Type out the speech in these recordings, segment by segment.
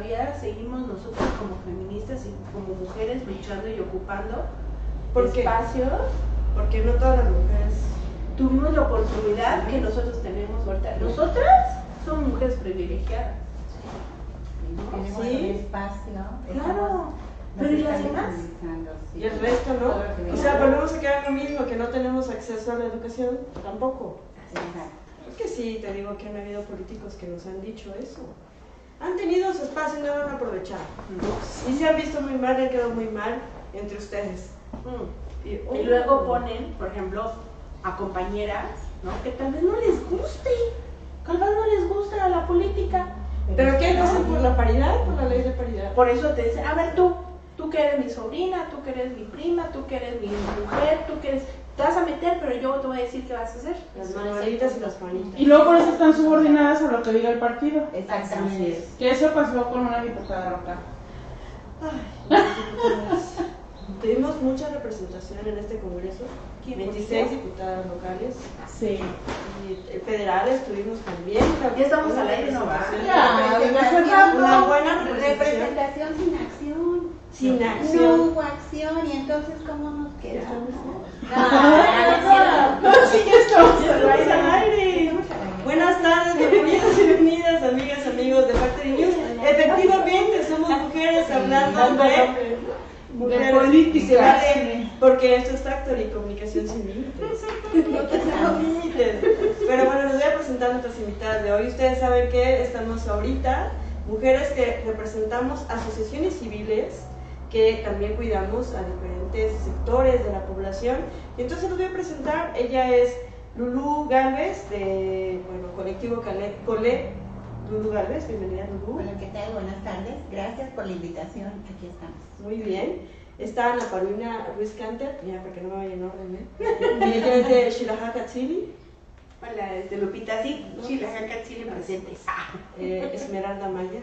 todavía seguimos nosotros como feministas y como mujeres luchando y ocupando ¿Por qué? espacios. Porque no todas las mujeres. Tuvimos la oportunidad que nosotros tenemos ahorita. Nosotras somos mujeres privilegiadas. Tenemos Sí. un espacio. Claro. Pero ¿y las demás? sí. Y el resto no. O sea, volvemos a quedar lo mismo, que no tenemos acceso a la educación tampoco. Exacto. Es que sí, te digo que han habido políticos que nos han dicho eso. Han tenido su espacio y no lo han aprovechado. Y se han visto muy mal, han quedado muy mal entre ustedes. Mm. Y, Y luego ponen, por ejemplo, a compañeras, ¿no? Que tal vez no les guste. Tal vez no les gusta la política. ¿Pero qué? no, ¿No hacen por la paridad? ¿Por la ley de paridad? Por eso te dicen, a ver tú, tú que eres mi sobrina, tú que eres mi prima, tú que eres mi mujer, tú que eres... Te vas a meter, pero yo te voy a decir qué vas a hacer. Las manuelitas y las panitas. Y luego por eso están subordinadas a lo que diga el partido. Exactamente. Que eso pasó con una diputada local. Tuvimos mucha representación en este congreso. ¿Quién 26 fue? diputadas locales. Sí. Y eh, federales tuvimos también. Ya estamos al aire, ¿no? Representación, Una buena representación. sin acción. Sin No acción. hubo acción y entonces ¿cómo nos quedamos? No, sí, ya estamos al aire. Buenas tardes, bienvenidos y bienvenidas, amigas, amigos de Factory News. Efectivamente, somos mujeres hablando de mujeres política. Porque esto es Factory, comunicación sin límites. No tenemos límites. Pero bueno, les voy a presentar a nuestras invitadas de hoy. Ustedes saben que estamos ahorita, mujeres que representamos asociaciones civiles que también cuidamos a diferentes sectores de la población. Y entonces les voy a presentar, ella es Lulú Galvez, de, bueno, colectivo Cale- Cole. Lulú Galvez, bienvenida Lulú. Hola, ¿qué tal? Buenas tardes. Gracias por la invitación. Aquí estamos. Muy bien. Está Ana Paulina Ruiz Canter, ya para que no me vaya en orden, ¿eh? Y ella es de Shilajaka Chile, Hola, desde Lupita, sí, Chilajaca, Chile presentes. eh, Esmeralda Maya.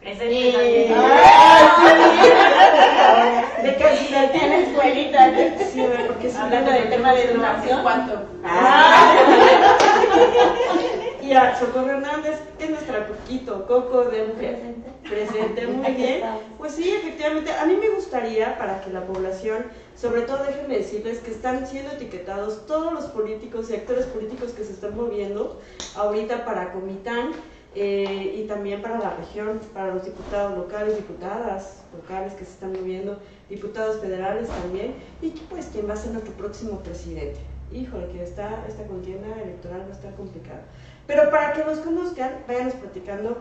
Presente también. De calidad En la escuelita. Sí, porque es Hablando del tema de educación. ¿Cuánto? Y a Socorro Hernández, que es nuestra Coquito, Coco de Mujer. Presente, muy bien. Pues sí, efectivamente, a mí me gustaría para que la población, sobre todo déjenme decirles que están siendo etiquetados todos los políticos y actores políticos que se están moviendo ahorita para Comitán eh, y también para la región, para los diputados locales, diputadas locales que se están moviendo, diputados federales también, y pues quién va a ser nuestro próximo presidente. Híjole, que está, esta contienda electoral va a estar complicada. Pero para que los conozcan, váyanos platicando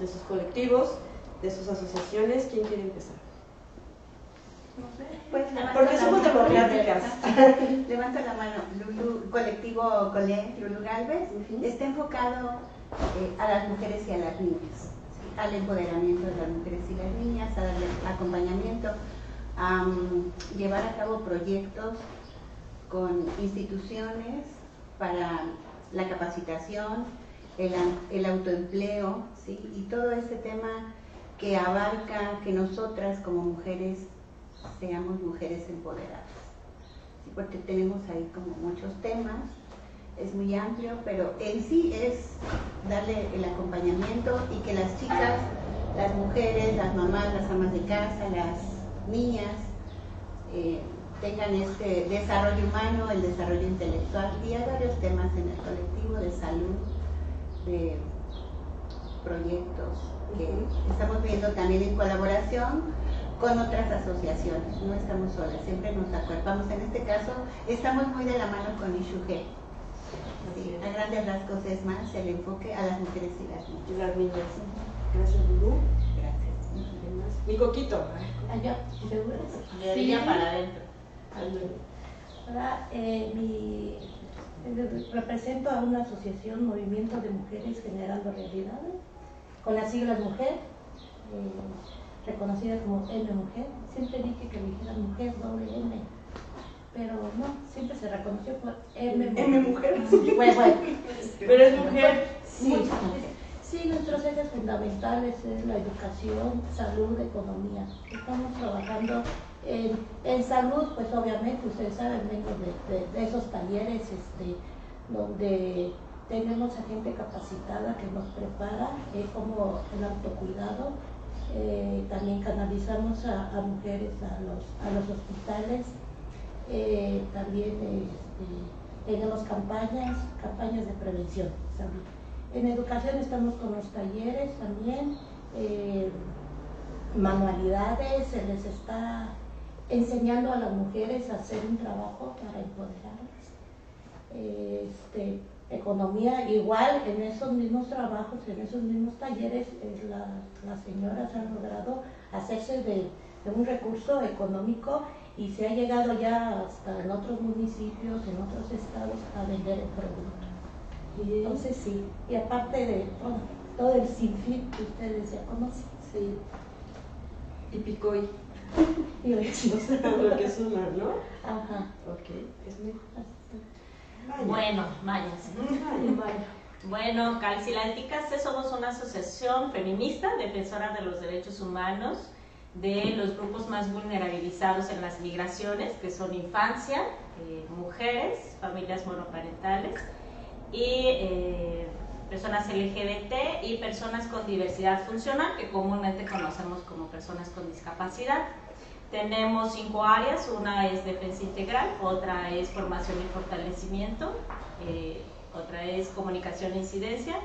de sus colectivos, de sus asociaciones. ¿Quién quiere empezar? Pues Porque somos mano. democráticas. Levanto la mano. Lulu, colectivo Colé, Lulu Galvez, está enfocado eh, a las mujeres y a las niñas, al empoderamiento de las mujeres y las niñas, a darle acompañamiento, a mm, llevar a cabo proyectos con instituciones para la capacitación, el, autoempleo, ¿sí? y todo ese tema que abarca que nosotras como mujeres seamos mujeres empoderadas. Porque tenemos ahí como muchos temas, es muy amplio, pero en sí es darle el acompañamiento y que las chicas, las mujeres, las mamás, las amas de casa, las niñas, eh, tengan este desarrollo humano, el desarrollo intelectual y hay varios temas en el colectivo de salud, de proyectos que estamos viendo también en colaboración con otras asociaciones, no estamos solas, siempre nos acuerpamos. En este caso, estamos muy de la mano con Ishuge. Sí, a grandes rasgos es más el enfoque a las mujeres y las niñas. Y las niñas. Gracias, Lulú. Gracias. Mi coquito. Allá, ¿seguro? De orilla para adentro. Ahora, eh, mi, eh, represento a una asociación, Movimiento de Mujeres Generando Realidades, con las siglas Mujer, eh, reconocida como M Mujer. Siempre dije que dijera Mujer, doble M, pero no, siempre se reconoció por M Mujer. M mujer. Bueno, bueno, Pero es mujer. sí, sí, nuestros ejes fundamentales es la educación, salud, economía. Estamos trabajando en, en salud, pues obviamente, ustedes saben, vengo de, de- de esos talleres este, donde tenemos a gente capacitada que nos prepara, eh, como el autocuidado. Eh, también canalizamos a, mujeres a los, a los hospitales. Eh, también este, tenemos campañas, campañas de prevención. En educación estamos con los talleres también, manualidades, se les está enseñando a las mujeres a hacer un trabajo para empoderarlas. Este, economía, igual en esos mismos trabajos, en esos mismos talleres, las señoras han logrado hacerse de, un recurso económico y se ha llegado ya hasta en otros municipios, en otros estados, a vender el producto. Entonces sí, y aparte de todo el sinfín que ustedes ya conocen. Sí. Y Picoy. y lo que suma, ¿no? Ajá. Ok, es muy... Bueno, mayas. Bueno, Calcilanticas somos una asociación feminista defensora de los derechos humanos de los grupos más vulnerabilizados en las migraciones, que son infancia, eh, mujeres, familias monoparentales y eh, personas LGBT y personas con diversidad funcional, que comúnmente conocemos como personas con discapacidad. Tenemos cinco áreas, una es defensa integral, otra es formación y fortalecimiento, eh, otra es comunicación e incidencia,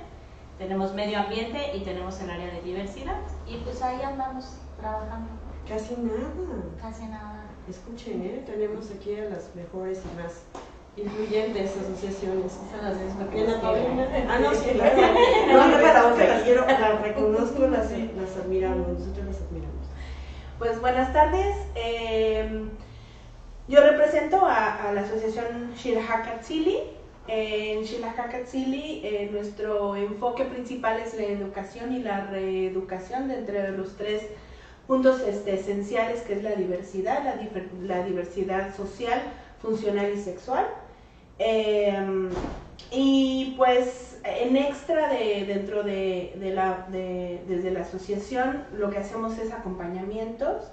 tenemos medio ambiente y tenemos el área de diversidad. Y pues ahí andamos trabajando. Casi nada. Casi nada. Escuchen, ¿eh? tenemos aquí a las mejores y más influyentes asociaciones. Son las mismas que Ah, no, sí, claro. No, no, las quiero, las reconozco, las, las admiramos, nosotros las admiramos. Pues buenas tardes. Eh, yo represento a, la asociación Shirahakatsili. En Shirahakatsili eh, nuestro enfoque principal es la educación y la reeducación de entre los tres puntos este, esenciales que es la diversidad, la, diversidad social, funcional y sexual. Eh, y pues en extra de, dentro de, la, desde la asociación lo que hacemos es acompañamientos.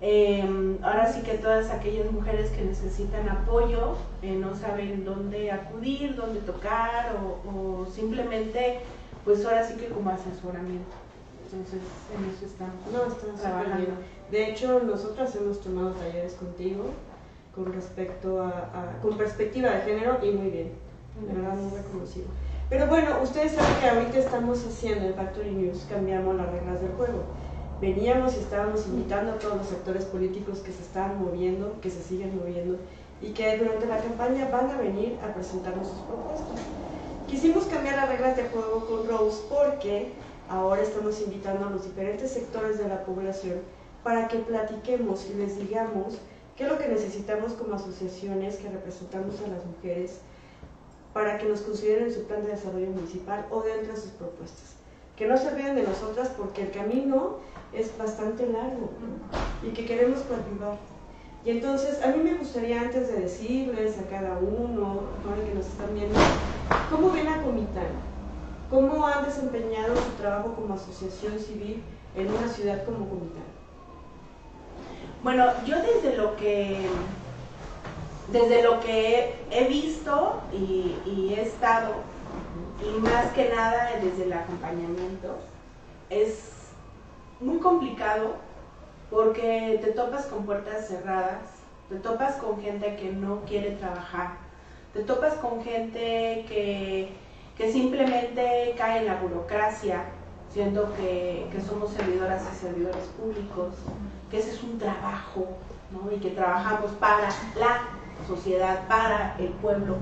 Em, ahora sí que todas aquellas mujeres que necesitan apoyo, eh, no saben dónde acudir, dónde tocar o, simplemente pues ahora sí que como asesoramiento. Entonces en eso estamos, no, trabajando. De hecho, nosotras hemos tomado talleres contigo con respecto a con perspectiva de género y muy bien de verdad muy reconocido. Pero bueno, ustedes saben que ahorita estamos haciendo en Factory News, cambiamos las reglas del juego. Veníamos y estábamos invitando a todos los sectores políticos que se estaban moviendo, que se siguen moviendo y que durante la campaña van a venir a presentarnos sus propuestas. Quisimos cambiar las reglas del juego con Rose porque ahora estamos invitando a los diferentes sectores de la población para que platiquemos y les digamos qué es lo que necesitamos como asociaciones que representamos a las mujeres para que nos consideren su plan de desarrollo municipal o dentro de sus propuestas. Que no se olviden de nosotras porque el camino es bastante largo y que queremos participar. Y entonces, a mí me gustaría antes de decirles a cada uno, ahora que nos están viendo, ¿cómo ven a Comitán? ¿Cómo han desempeñado su trabajo como asociación civil en una ciudad como Comitán? Bueno, yo desde lo que desde lo que he visto y, he estado, y más que nada desde el acompañamiento, es muy complicado porque te topas con puertas cerradas, te topas con gente que no quiere trabajar, te topas con gente que, simplemente cae en la burocracia, siendo que, que, somos servidoras y servidores públicos, que ese es un trabajo, ¿no? y que trabajamos para la sociedad, para el pueblo.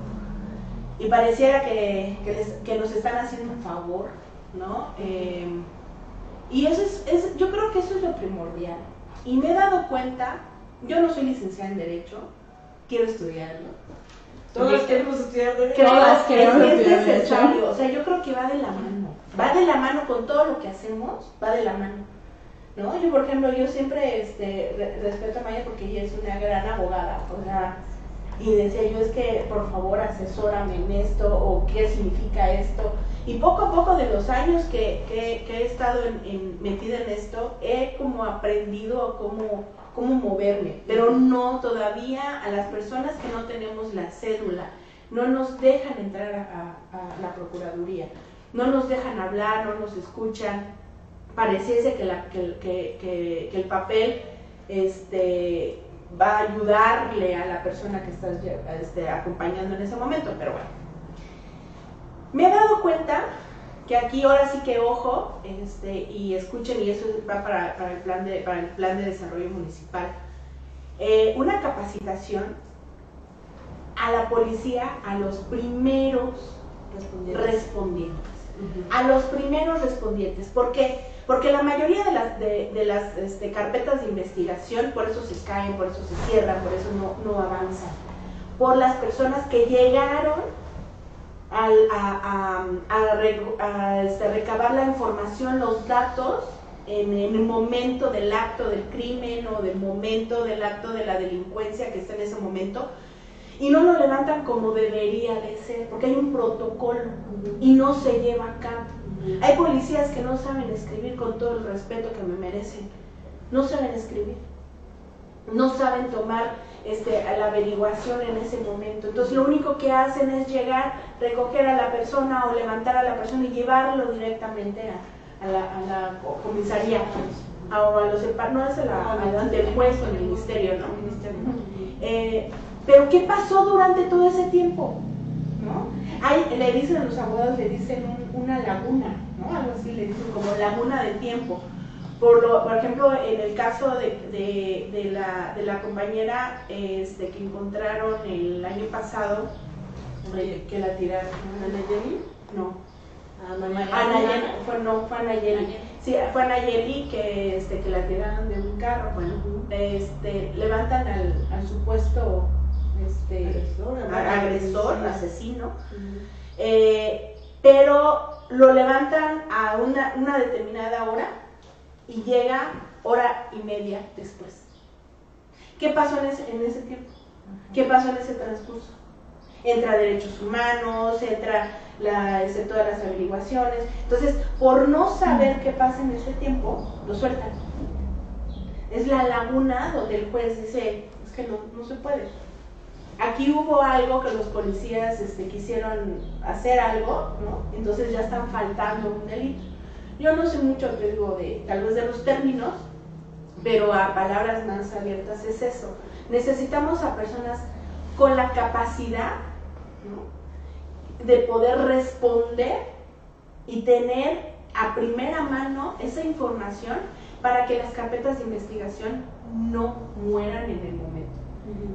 Y pareciera que, nos están haciendo un favor, ¿no? Eh, y eso es, yo creo que eso es lo primordial. Y me he dado cuenta, yo no soy licenciada en Derecho, quiero estudiarlo. Todos queremos estudiar Derecho. Creo que es necesario, o sea, yo creo que va de la mano. Va de la mano con todo lo que hacemos, va de la mano. ¿No? Yo, por ejemplo, yo siempre este, respeto a Maya porque ella es una gran abogada, o sea, y decía yo es que por favor asesórame en esto o qué significa esto. Y poco a poco de los años que, he estado en, metida en esto, he como aprendido cómo, cómo moverme, pero no todavía a las personas que no tenemos la cédula, no nos dejan entrar a, la Procuraduría, no nos dejan hablar, no nos escuchan. Pareciese que, la, que, el papel este, va a ayudarle a la persona que estás este, acompañando en ese momento, pero bueno. Me he dado cuenta que aquí ahora sí que ojo, este, y escuchen, y eso va para, el, plan de, para el plan de desarrollo municipal, eh, una capacitación a la policía, a los primeros respondientes. A los primeros respondientes. ¿Por qué? Porque la mayoría de las, de, las este, carpetas de investigación, por eso se caen, por eso se cierran, por eso no, no avanzan. Por las personas que llegaron a, este, recabar la información, los datos en, el momento del acto del crimen o del momento del acto de la delincuencia que está en ese momento y no lo levantan como debería de ser, porque hay un protocolo y no se lleva a cabo. Hay policías que no saben escribir con todo el respeto que me merecen, no saben escribir, no saben tomar este, la averiguación en ese momento. Entonces lo único que hacen es llegar, recoger a la persona o levantar a la persona y llevarlo directamente a, la, comisaría o a los no es la, ante el juez o el ministerio, ¿no? Eh, pero ¿qué pasó durante todo ese tiempo? ¿No? Hay, le dicen los abogados, le dicen una laguna, ¿no? Algo así, le dicen como laguna de tiempo. Por, lo, por ejemplo, en el caso de, de, la, de la, compañera este, que encontraron el año pasado, que la tiraron, ¿Anayeli? No. Anayeli, fue, no, fue Anayeli. Sí, fue Anayeli que, este, que la tiraron de un carro. Bueno, este, levantan al, al supuesto este, agresor, asesino, eh, pero lo levantan a una, una determinada hora y llega hora y media después. ¿Qué pasó en ese, en ese tiempo? ¿Qué pasó en ese transcurso? Entra derechos humanos, entra la, este, todas las averiguaciones. Entonces, por no saber qué pasa en ese tiempo, lo sueltan. Es la laguna donde el juez dice, es que no, no se puede. Aquí hubo algo que los policías este, quisieron hacer algo. Entonces ya están faltando un delito. Yo no sé mucho, te digo, de, tal vez de los términos, pero a palabras más abiertas es eso. Necesitamos a personas con la capacidad de poder responder y tener a primera mano esa información para que las carpetas de investigación no mueran en el momento.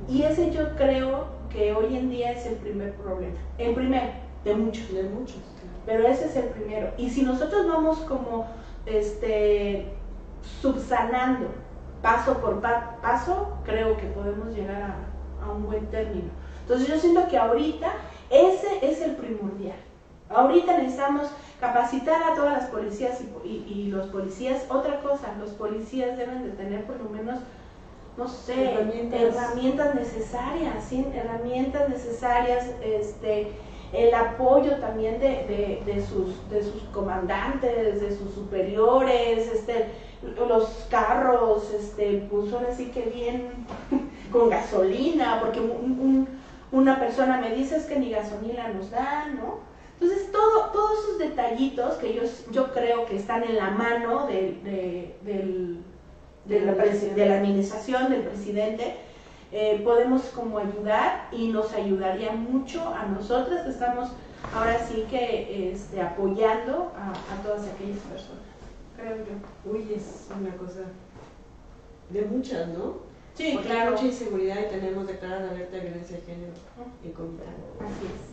Y ese yo creo que hoy en día es el primer problema. El primero, de muchos. De muchos. Pero ese es el primero. Y si nosotros vamos como este, subsanando paso por paso, creo que podemos llegar a, un buen término. Entonces yo siento que ahorita ese es el primordial. Ahorita necesitamos capacitar a todas las policías y, y, los policías. Otra cosa, los policías deben de tener por lo menos no sé, herramientas, necesarias, ¿sí? herramientas necesarias, este, el apoyo también de, de, sus, de sus comandantes, de sus superiores, este, los carros, este, pues ahora sí que bien con gasolina, porque una persona me dice es que ni gasolina nos dan, ¿no? Entonces, todo, todos esos detallitos que yo, yo creo que están en la mano de, del de la, de la administración, del presidente, eh, podemos como ayudar y nos ayudaría mucho a nosotros que estamos ahora sí que este, apoyando a, todas aquellas personas, creo yo. Uy, es una cosa de muchas, ¿no? Sí, Porque claro. hay mucha inseguridad y tenemos declarada alerta de violencia de género y Comitán. Así es.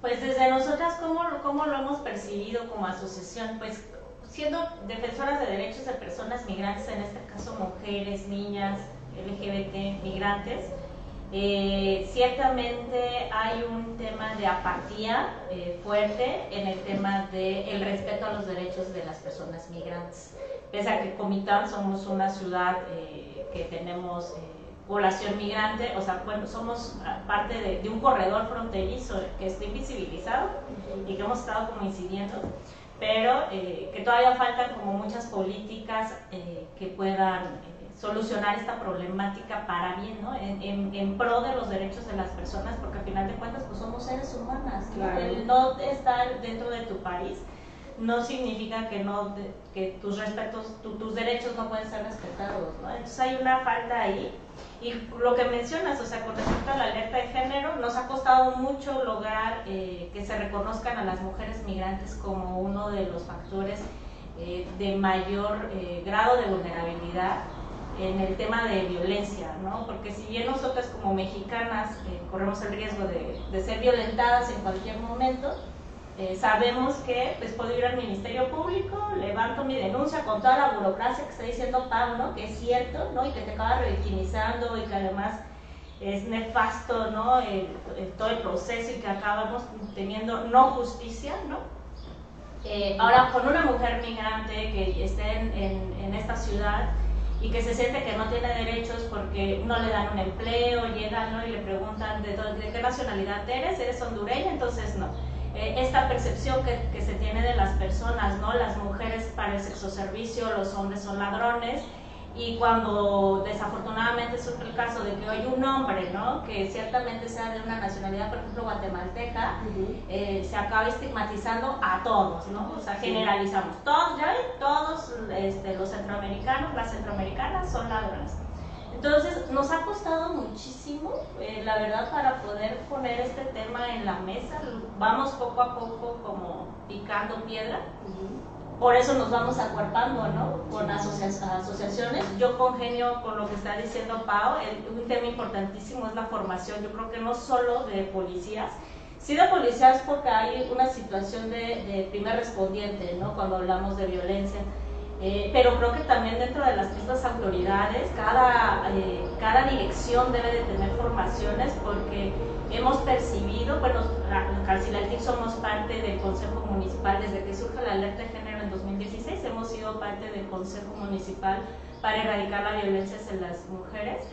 Pues desde nosotras, ¿cómo, ¿cómo lo hemos percibido como asociación? Pues siendo defensoras de derechos de personas migrantes, en este caso mujeres, niñas, LGBT, migrantes, eh, ciertamente hay un tema de apatía eh, fuerte en el tema del respeto a los derechos de las personas migrantes. Pese a que Comitán somos una ciudad eh, que tenemos población migrante, o sea, bueno, somos parte de, de, un corredor fronterizo que está invisibilizado y que hemos estado como incidiendo pero eh, que todavía faltan como muchas políticas eh, que puedan eh, solucionar esta problemática para bien, ¿no? En, en, pro de los derechos de las personas, porque al final de cuentas pues somos seres humanas. El no estar dentro de tu país no significa que no que tus respetos, tus derechos no pueden ser respetados, ¿no? Entonces hay una falta ahí. Y lo que mencionas, o sea, con respecto a la alerta de género, nos ha costado mucho lograr eh, que se reconozcan a las mujeres migrantes como uno de los factores eh, de mayor eh, grado de vulnerabilidad en el tema de violencia, ¿no? Porque si bien nosotras como mexicanas eh, corremos el riesgo de, de, ser violentadas en cualquier momento, eh, sabemos que pues puedo ir al Ministerio Público, levanto mi denuncia con toda la burocracia que está diciendo Pablo, que es cierto, ¿no? Y que te acaba revictimizando y que además es nefasto, ¿no? todo el proceso y que acabamos teniendo no justicia, ¿no? Eh, ahora, con una mujer migrante que esté en, en, en esta ciudad, y que se siente que no tiene derechos porque no le dan un empleo, llegan ¿no? y le preguntan de, de qué nacionalidad eres, eres hondureña, entonces no. Eh, esta percepción que, que, se tiene de las personas, ¿no? Las mujeres para el sexo servicio, los hombres son ladrones, y cuando desafortunadamente surge el caso de que hay un hombre, ¿no? que ciertamente sea de una nacionalidad, por ejemplo, guatemalteca, eh, se acaba estigmatizando a todos, ¿no? O sea, generalizamos. Todos, ¿ya ven? Todos este, los centroamericanos, las centroamericanas son ladrones. Entonces, nos ha costado muchísimo, eh, la verdad, para poder poner este tema en la mesa. Vamos poco a poco como picando piedra por eso nos vamos acuerpando, ¿no? Con asociaciones. Yo congenio con lo que está diciendo Pau, un tema importantísimo es la formación, yo creo que no solo de policías, sí de policías porque hay una situación de, de primer respondiente, ¿no? Cuando hablamos de violencia eh, pero creo que también dentro de las mismas autoridades, cada, eh, cada dirección debe de tener formaciones porque hemos percibido, bueno, Calcilaltic somos parte del Consejo Municipal, desde que surge la alerta de género en 2016, hemos sido parte del Consejo Municipal para erradicar la violencia hacia las mujeres.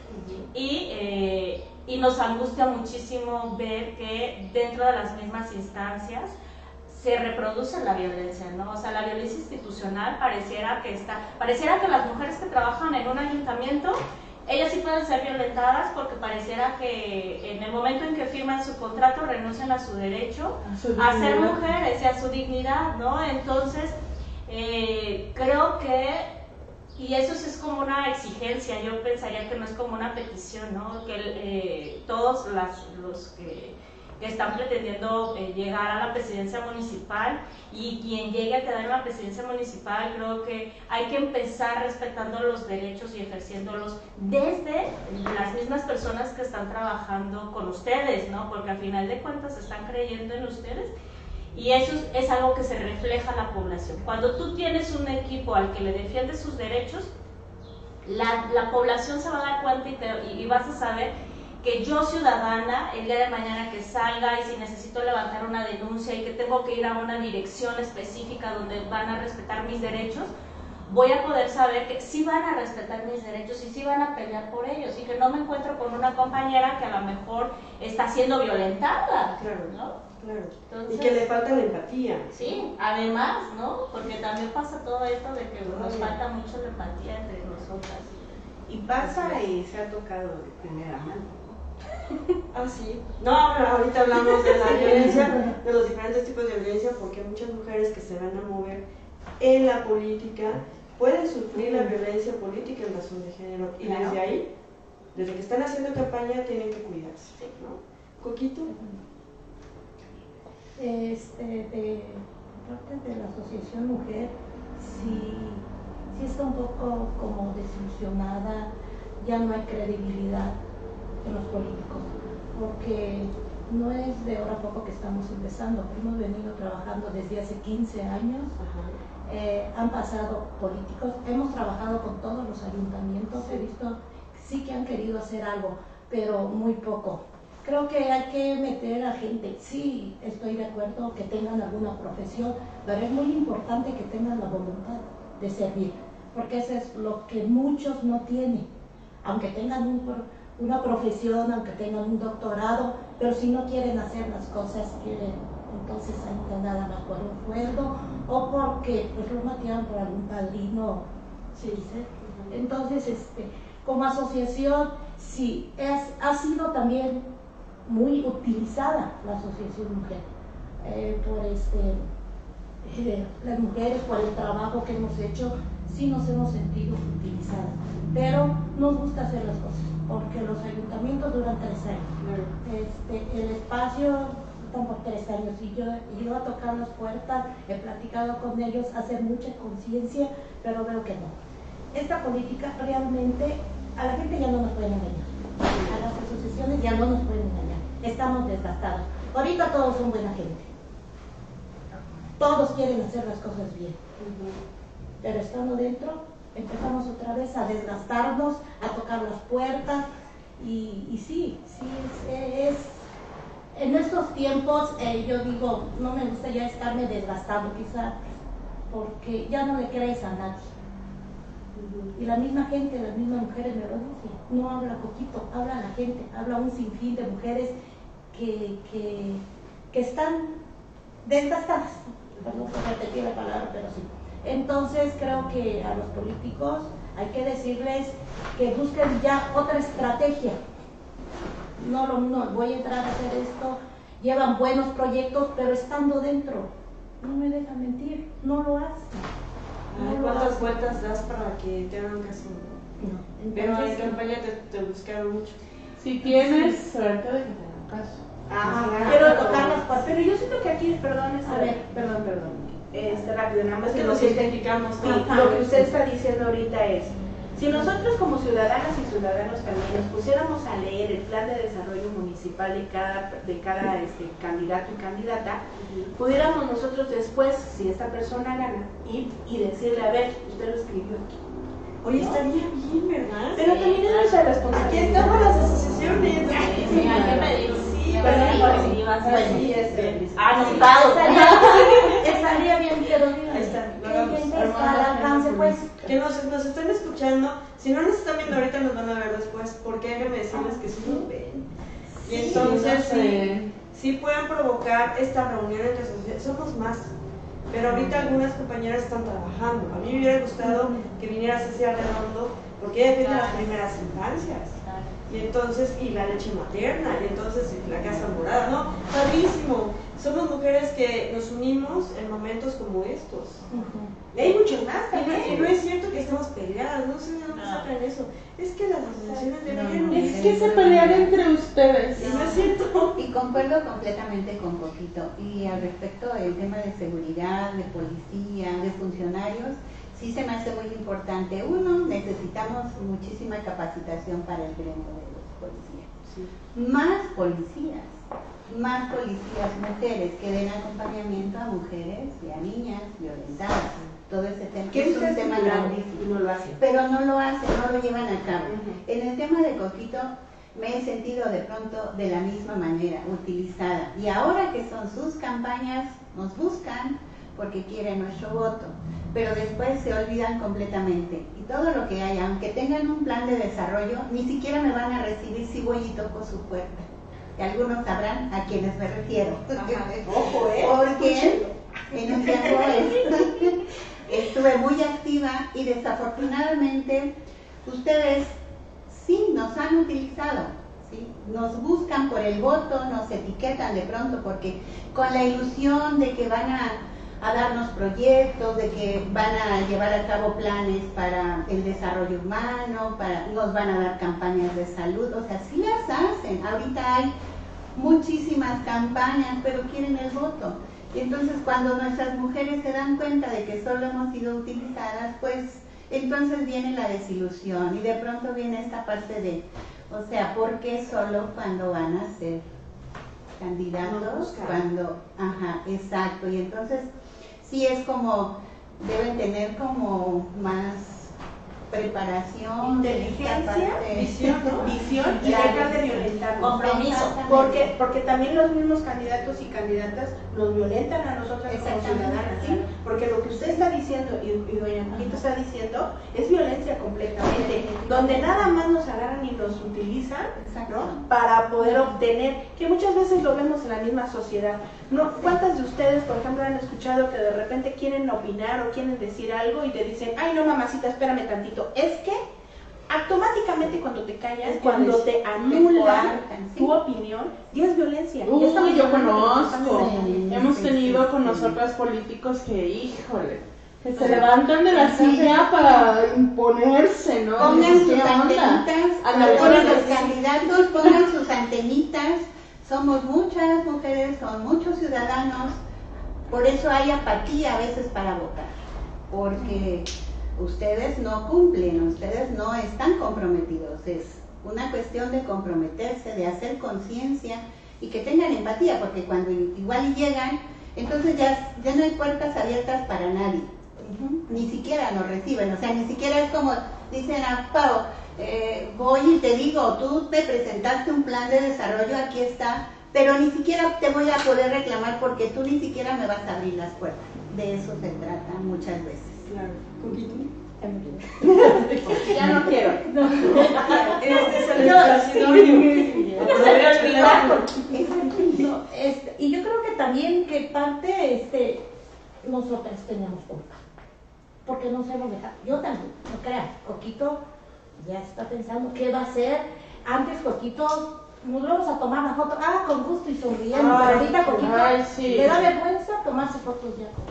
Y, eh, y nos angustia muchísimo ver que dentro de las mismas instancias, se reproduce la violencia, ¿no? O sea, la violencia institucional pareciera que está, pareciera que las mujeres que trabajan en un ayuntamiento, ellas sí pueden ser violentadas porque pareciera que en el momento en que firman su contrato renuncian a su derecho a, ser mujeres y a su dignidad, ¿no? Entonces, eh, creo que, y eso es como una exigencia, yo pensaría que no es como una petición, ¿no? Que eh, todos las, los que que están pretendiendo eh, llegar a la presidencia municipal y quien llegue a quedar en la presidencia municipal, creo que hay que empezar respetando los derechos y ejerciéndolos desde las mismas personas que están trabajando con ustedes, ¿no? Porque al final de cuentas están creyendo en ustedes y eso es, algo que se refleja en la población. Cuando tú tienes un equipo al que le defiende sus derechos, la, la población se va a dar cuenta y, y vas a saber que yo ciudadana, el día de mañana que salga y si necesito levantar una denuncia y que tengo que ir a una dirección específica donde van a respetar mis derechos, voy a poder saber que sí van a respetar mis derechos y sí van a pelear por ellos y que no me encuentro con una compañera que a lo mejor está siendo violentada. Claro, ¿no? Claro. y que le falta la empatía. Sí, además, ¿no? Porque también pasa todo esto de que nos falta mucho la empatía entre nosotras. Y pasa y se ha tocado de primera mano. Ah, sí. No, ahorita hablamos de la violencia, de los diferentes tipos de violencia, porque muchas mujeres que se van a mover en la política pueden sufrir la violencia política en razón de género. Y desde ahí, desde que están haciendo campaña, tienen que cuidarse. ¿no? Coquito. Este, de parte de la Asociación Mujer, sí, sí está un poco como desilusionada, ya no hay credibilidad los políticos, porque no es de ahora a poco que estamos empezando, hemos venido trabajando desde hace 15 años, eh, han pasado políticos, hemos trabajado con todos los ayuntamientos, he visto sí que han querido hacer algo, pero muy poco. Creo que hay que meter a gente, sí, estoy de acuerdo que tengan alguna profesión, pero es muy importante que tengan la voluntad de servir, porque eso es lo que muchos no tienen, aunque tengan un una profesión, aunque tengan un doctorado, pero si no quieren hacer las cosas, quieren entonces nada más por un sueldo o porque pues lo matían por algún padrino Sí. Entonces, este, como asociación, sí, es, ha sido también muy utilizada la Asociación Mujer eh, por este, eh, las mujeres, por el trabajo que hemos hecho, sí nos hemos sentido utilizadas. Pero nos gusta hacer las cosas, porque los ayuntamientos duran tres años. Este, el espacio por tres años y yo he ido a tocar las puertas, he platicado con ellos, hacer mucha conciencia, pero veo que no. Esta política realmente a la gente ya no nos puede engañar, a las asociaciones ya no nos pueden engañar, estamos desgastados. Ahorita todos son buena gente, todos quieren hacer las cosas bien, pero estando dentro empezamos otra vez a desgastarnos, a tocar las puertas y, y sí, sí, es, es en estos tiempos eh, yo digo, no me gusta ya estarme desgastando quizá, porque ya no le crees a nadie. Y la misma gente, las mismas mujeres me lo dicen, no habla poquito, habla la gente, habla un sinfín de mujeres que, que, que están desgastadas. Perdón por repetir la palabra, pero sí. Entonces creo que a los políticos hay que decirles que busquen ya otra estrategia, no, lo, no voy a entrar a hacer esto, llevan buenos proyectos, pero estando dentro, no me dejan mentir, no lo hacen. No ¿Cuántas vueltas das para que te hagan caso? No. Pero en campaña te, te, buscaron mucho. Si tienes suerte de que te hagan caso. Quiero tocar las. Pero yo siento que aquí, perdón, A ver. perdón, perdón. Este rápido, nada más Es que que nos identificamos. Sí, lo que usted está diciendo ahorita es, si nosotros como ciudadanas y ciudadanos también nos pusiéramos a leer el plan de desarrollo municipal de cada, de cada este, candidato y candidata, pudiéramos nosotros después, si esta persona gana, ir y decirle, a ver, usted lo escribió aquí. Oye, estaría bien, ¿verdad? Pero también es nuestra Aquí responsabilidad. estamos las asociaciones. Sí, hay que pedir. Sí, Perdón. Anotado. Estaría, bien, pero Ahí está, que lo hagamos. al alcance, pues. Que nos, nos están escuchando. Si no nos están viendo ahorita, nos van a ver después. Porque déjenme decirles que sí nos ven. Y entonces, sí, sí pueden provocar esta reunión entre sociedades. Somos más. Pero ahorita algunas compañeras están trabajando. A mí me hubiera gustado que viniera Cecilia Redondo, porque ella tiene las primeras infancias. Y entonces, y la leche materna, y entonces y la casa morada, ¿no? Padrísimo. Somos mujeres que nos unimos en momentos como estos. Y hay muchos más también. no es cierto que estamos peleadas, no sé de dónde Ah. sacan eso. Es que las asociaciones deberían no, unirse. Es que se pelean entre ustedes. Y no es cierto. Y concuerdo completamente con Coquito. Y al respecto del tema de seguridad, de policía, de funcionarios, sí se me hace muy importante. Uno, necesitamos muchísima capacitación para el gremio de los policías. Más policías, más policías mujeres que den acompañamiento a mujeres y a niñas violentadas. Todo ese tema ¿Qué es un tema grandísimo no lo hace? pero no lo hacen, no lo llevan a cabo. En el tema de Coquito me he sentido de pronto de la misma manera, utilizada. Y ahora que son sus campañas, nos buscan porque quieren nuestro voto, pero después se olvidan completamente. Y todo lo que hay, aunque tengan un plan de desarrollo, ni siquiera me van a recibir si voy y toco su puerta. Y algunos sabrán a quienes me refiero. Ojo, ¿eh? Porque en un tiempo est- estuve muy activa y desafortunadamente ustedes sí nos han utilizado, ¿sí? nos buscan por el voto, nos etiquetan de pronto porque con la ilusión de que van a, a darnos proyectos, de que van a llevar a cabo planes para el desarrollo humano, para, nos van a dar campañas de salud, o sea, sí las hacen. Ahorita hay muchísimas campañas, pero quieren el voto. Y entonces cuando nuestras mujeres se dan cuenta de que solo hemos sido utilizadas, pues entonces viene la desilusión y de pronto viene esta parte de, o sea, ¿por qué solo cuando van a ser candidatos? Cuando, ajá, exacto. Y entonces sí es como, deben tener como más preparación, Inteligencia, visión, ¿no? visión y dejar de violentar. Compromiso. Porque, porque también los mismos candidatos y candidatas nos violentan a nosotras como ciudadanas, ¿sí? Porque lo que usted está diciendo y, y doña Juanita está diciendo es violencia completamente, donde nada más nos agarran y nos utilizan. ¿no? para poder obtener, que muchas veces lo vemos en la misma sociedad. ¿No? ¿Cuántas de ustedes, por ejemplo, han escuchado que de repente quieren opinar o quieren decir algo y te dicen, ay no mamacita, espérame tantito? Es que automáticamente cuando te callas, Es cuando te sí. tu opinión, ya es violencia. Ya Uy, estamos yo conozco. Sí, Hemos sí, tenido sí, con sí. nosotras políticos que, híjole, que se levantan de la silla para imponerse, ¿no? Pongan sus antenitas, a los candidatos pongan sus antenitas. Somos muchas mujeres, son muchos ciudadanos, por eso hay apatía a veces para votar, porque ustedes no cumplen, ustedes no están comprometidos. Es una cuestión de comprometerse, de hacer conciencia y que tengan empatía, porque cuando igual llegan, entonces ya, ya no hay puertas abiertas para nadie. Ni siquiera nos reciben, o sea, ni siquiera es como dicen a Pau, eh, voy y te digo, tú te presentaste un plan de desarrollo, aquí está, pero ni siquiera te voy a poder reclamar porque tú ni siquiera me vas a abrir las puertas. De eso se trata muchas veces. Claro. ¿Coquito? Ya no quiero. Este es el Yo- espacio idóneo. No, este, y yo creo que también que parte, este, nosotras teníamos culpa. Porque nos hemos dejado. Yo también, no crean. Coquito ya está pensando qué va a hacer. Antes Coquito nos vamos a tomar la foto, ah, con gusto y sonriendo. Pero ahorita Coquito ay, sí. le da vergüenza tomarse fotos ya con,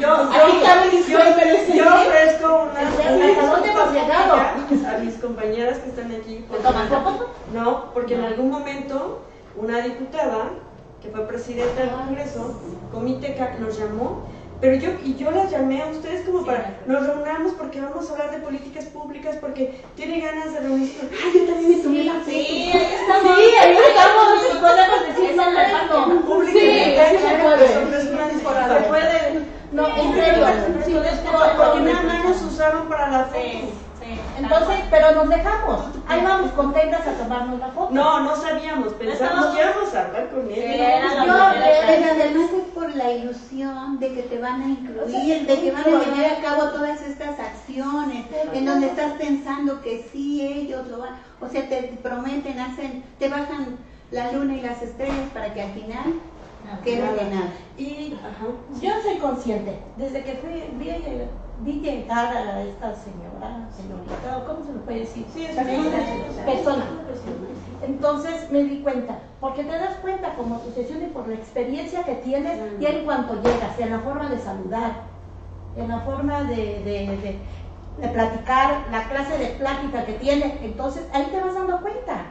Yo, Aquí cabe yo, yo, yo ofrezco unas, ¿Hasta dónde hemos llegado? a mis compañeras que están aquí. ¿Te toman? No, porque en algún momento una diputada que fue presidenta del Congreso, Comiteca, nos llamó, pero yo y yo las llamé a ustedes como para nos reunamos porque vamos a hablar de políticas públicas porque tiene ganas de reunirse. Ay, yo también me tomé la foto. Sí, ahí estamos. Sí, ahí estamos. Podemos decir parte. Pública, Sí, se puede. Una. Se puede. No, en serio. Sí, Porque nada más nos usaron para la foto. Sí, sí. Entonces, pero nos dejamos. Ahí vamos contentas a tomarnos la foto. No, no sabíamos, pensamos que íbamos a hablar con él. No, pero de- además es por la ilusión de que te van a incluir, de que van a llevar a cabo todas estas acciones, en donde estás pensando que sí ellos lo van, o sea, te prometen, hacen, te bajan la luna y las estrellas para que al final de nada. Y Ajá. yo soy consciente, desde que fui, vi, vi llegar a esta señora, señorita, o ¿cómo se le puede decir? Sí, es persona. Entonces me di cuenta, porque te das cuenta como asociación y por la experiencia que tienes, y en cuanto llegas, en la forma de saludar, en la forma de, de, de- de platicar, la clase de plática que tienes, entonces ahí te vas dando cuenta.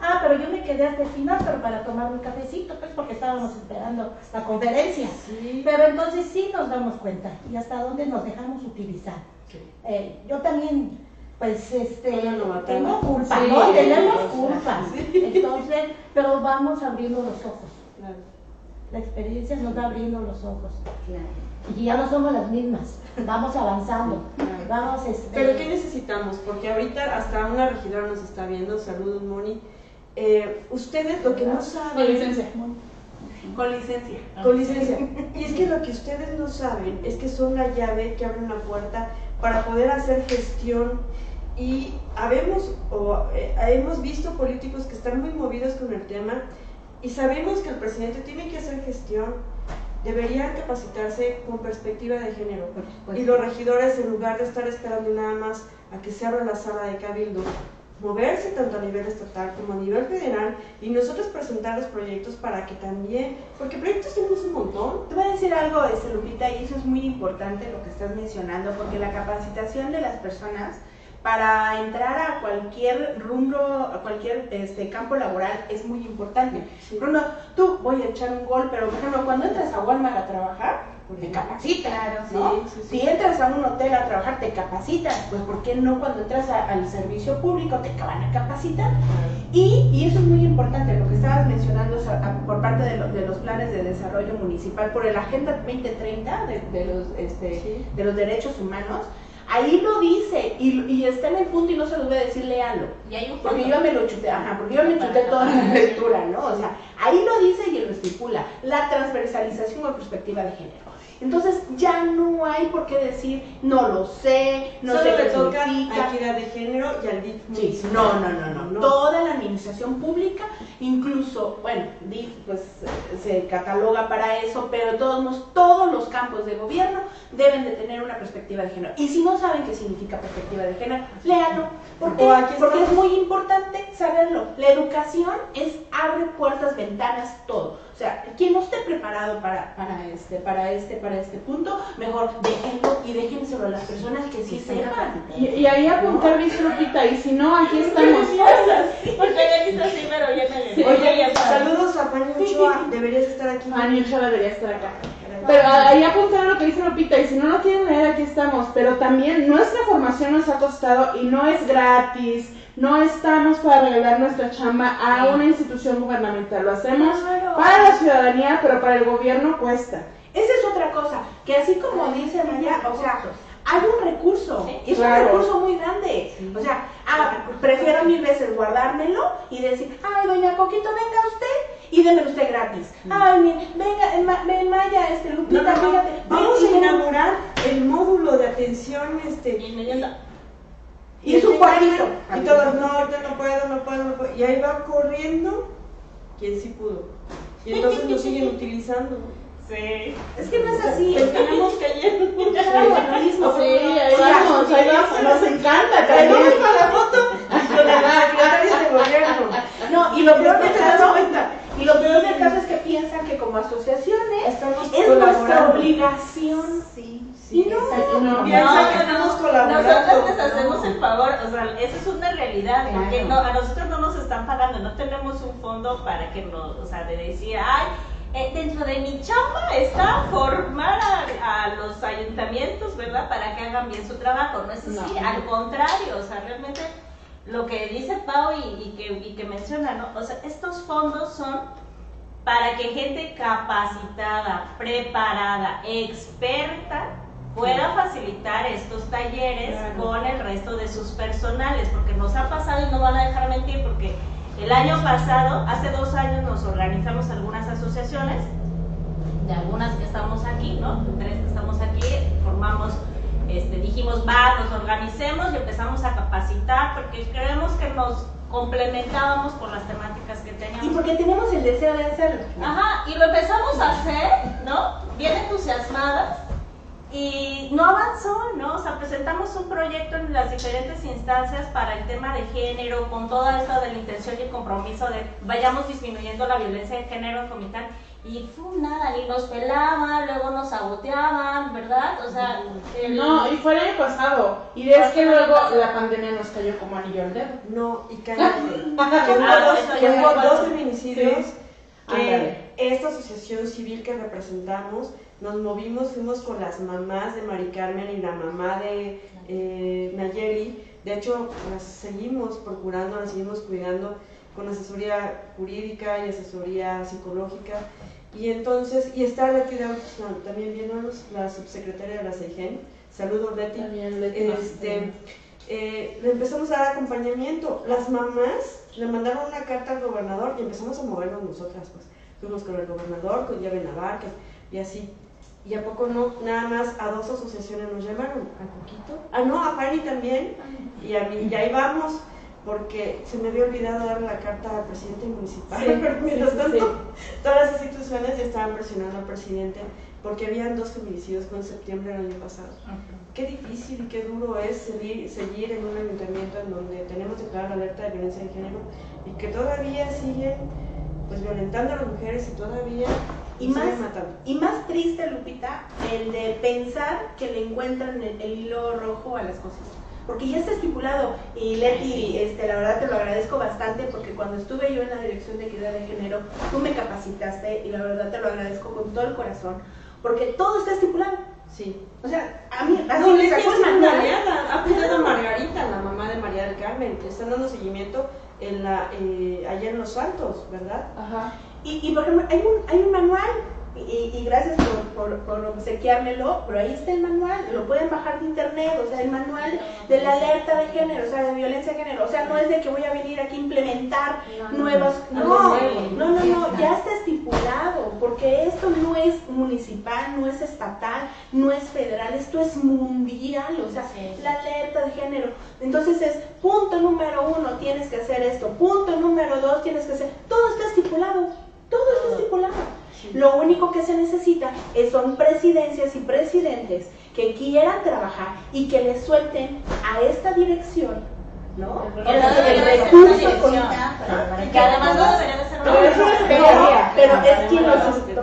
Ah, pero yo me quedé hasta el final, pero para tomar un cafecito, pues porque estábamos esperando la conferencia. Sí. Pero entonces sí nos damos cuenta y hasta dónde nos dejamos utilizar. Eh, yo también, pues, este, novatada. tengo culpa, Sí, ¿no? Tenemos culpa. Entonces, pero vamos abriendo los ojos. Claro. La experiencia nos va abriendo los ojos. Claro. Y ya no somos las mismas. Vamos avanzando. Vamos, este, Pero ¿qué necesitamos? Porque ahorita hasta una regidora nos está viendo, saludos Moni. Eh, ustedes lo que no saben... Con licencia. Con licencia. Con licencia. Y es que lo que ustedes no saben es que son la llave que abre una puerta para poder hacer gestión. Y habemos, o, eh, hemos visto políticos que están muy movidos con el tema y sabemos que el presidente tiene que hacer gestión. Deberían capacitarse con perspectiva de género. Y los regidores, en lugar de estar esperando nada más a que se abra la sala de cabildo, moverse tanto a nivel estatal como a nivel federal y nosotros presentar los proyectos para que también, porque proyectos tenemos un montón. Te voy a decir algo, este, Lupita, y eso es muy importante lo que estás mencionando, porque la capacitación de las personas para entrar a cualquier rumbo, a cualquier este, campo laboral es muy importante. Bruno, tú voy a echar un gol, pero por ejemplo, cuando entras a Walmart a trabajar, te capacitas, Claro, ¿no? sí, sí, sí. Si entras a un hotel a trabajar, te capacitas, pues ¿por qué no cuando entras a- al servicio público te van a capacitar? Y, y eso es muy importante, lo que estabas mencionando o sea, por parte de, lo- de los planes de desarrollo municipal, por el Agenda 2030 de, de los, este, de los derechos humanos, ahí lo dice y, y está en el punto y no se lo voy a decir, léalo. Porque yo me lo chuté, ajá, porque yo me chuté toda la lectura, ¿no? O sea, ahí lo dice y lo estipula, la transversalización o perspectiva de género. Entonces ya no hay por qué decir, no lo sé, no Solo sé qué toca equidad de género y al DIF Sí, municipal. no, no, no, no, Toda la administración pública, incluso, bueno, DIF pues se cataloga para eso, pero todos todos los campos de gobierno deben de tener una perspectiva de género. Y si no saben qué significa perspectiva de género, léanlo. Porque está. es muy importante saberlo. La educación es abre puertas, ventanas, todo. O sea, quien no esté preparado para, para este, para este, para este punto, mejor déjenlo y déjenselo a las personas que sí sepan. Y, y ahí apuntar, dice Lupita, y si no, aquí estamos. Porque ella dice así, pero ya me Sí. Oye, saludos a Fanny Ochoa, deberías estar aquí. Fanny Ochoa debería estar acá. Pero ahí apuntar lo que dice Lupita, y si no lo quieren leer, aquí estamos. Pero también nuestra formación nos ha costado y no es gratis. No estamos para regalar nuestra chamba a una institución gubernamental. Lo hacemos para la ciudadanía, pero para el gobierno cuesta. Esa es otra cosa, que así como dice Maya, o sea, hay un recurso, y es claro. un recurso muy grande. O sea, ah, prefiero mil veces guardármelo y decir, ay, doña Coquito, venga usted y démelo usted gratis. Ay, mi- venga, eh, Ma- me- Maya, este, Lupita, no, no. fíjate. Vamos a inaugurar el módulo de atención este Inmediata. Y su cuadrito. Y todos, no, ahorita no puedo, no puedo, no puedo. Y ahí va corriendo quien sí pudo. Y entonces lo siguen utilizando. Sí. Es que no es así. Pues tenemos que Sí, mismo. Sí, ahí vamos, ahí vamos. Nos encanta vamos con la foto con de gobierno. No, y lo peor del te das caso, cuenta. y lo peor del caso es que piensan que como asociaciones Estamos es nuestra obligación. Sí, Y no, no. Piensa que estamos colaborando. Nosotros les hacemos el favor, o sea, esa es una realidad, porque Claro. no, a nosotros no nos están pagando, no tenemos un fondo para que nos, o sea, de decir, ay, eh, dentro de mi chamba está formar a, a los ayuntamientos, ¿verdad? Para que hagan bien su trabajo, no es así, No. al contrario, o sea, realmente lo que dice Pau y, y que, y que menciona, ¿no? O sea, estos fondos son para que gente capacitada, preparada, experta pueda facilitar estos talleres Claro. con el resto de sus personales, porque nos ha pasado y no van a dejar mentir, porque el año pasado, hace dos años, nos organizamos algunas asociaciones, de algunas que estamos aquí, ¿no? Tres que estamos aquí, formamos, este, dijimos, va, nos organicemos y empezamos a capacitar, porque creemos que nos complementábamos por las temáticas que teníamos. y porque tenemos el deseo de hacerlo. Ajá, y lo empezamos a hacer, ¿no? Bien entusiasmadas y no avanzó, ¿no? O sea, presentamos un proyecto en las diferentes instancias para el tema de género, con toda esta de la intención y el compromiso de vayamos disminuyendo la violencia de género en Comitán. Y fue nada, ni nos pelaban, luego nos saboteaban, ¿verdad? O sea, el- No, y fue el año pasado. Y es que luego la pandemia nos cayó como anillo al dedo. No, y cállate. Que hubo Ah, dos, ya hubo dos feminicidios Sí. que Ándale. esta asociación civil que representamos nos movimos, fuimos con las mamás de Mari Carmen y la mamá de eh, Nayeli. De hecho, las seguimos procurando, las seguimos cuidando con asesoría jurídica y asesoría psicológica. Y entonces, y está Leti también viéndonos, la subsecretaria de la CEIGEN. Saludos, Leti. También Leti Este, eh, le empezamos a dar acompañamiento. Las mamás le mandaron una carta al gobernador y empezamos a movernos nosotras, pues. Fuimos con el gobernador, con Llave Navarque y así. Y a poco no, nada más a dos asociaciones nos llamaron. ¿A Coquito? Ah, no, a Fanny también. Y a mí, y ahí vamos, porque se me había olvidado dar la carta al presidente municipal. Pero mientras sí, tanto, sí. todas las instituciones ya estaban presionando al presidente porque habían dos feminicidios con septiembre del año pasado. Qué difícil y qué duro es seguir, seguir en un ayuntamiento en donde tenemos declarada la alerta de violencia de género y que todavía siguen pues violentando a las mujeres y todavía Y más, y más triste, Lupita, el de pensar que le encuentran el, el hilo rojo a las cosas. Porque ya está estipulado. Y Leti, este, la verdad te lo agradezco bastante porque cuando estuve yo en la Dirección de Equidad de Género, tú me capacitaste y la verdad te lo agradezco con todo el corazón. Porque todo está estipulado. Sí. O sea, a mí, así No, me es ha cuidado a Margarita, la mamá de María del Carmen, le están dando seguimiento en la, eh, allá en Los Altos, ¿verdad? Ajá. Y, y por ejemplo, hay un, hay un manual y, gracias por, por, obsequiármelo, pero ahí está el manual, lo pueden bajar de internet, o sea, el manual de la alerta de género, o sea, de violencia de género, o sea, no es de que voy a venir aquí a implementar nuevas, no, no, no, no, ya está estipulado, porque esto no es municipal, no es estatal, no es federal, esto es mundial, o sea, la alerta de género. Entonces es punto número uno, tienes que hacer esto, punto número dos, tienes que hacer, todo está estipulado, todo está estipulado. Lo único que se necesita es, son presidencias y presidentes que quieran trabajar y que le suelten a esta dirección ¿no? El, recurso que además no debería de ser una. Pero es quien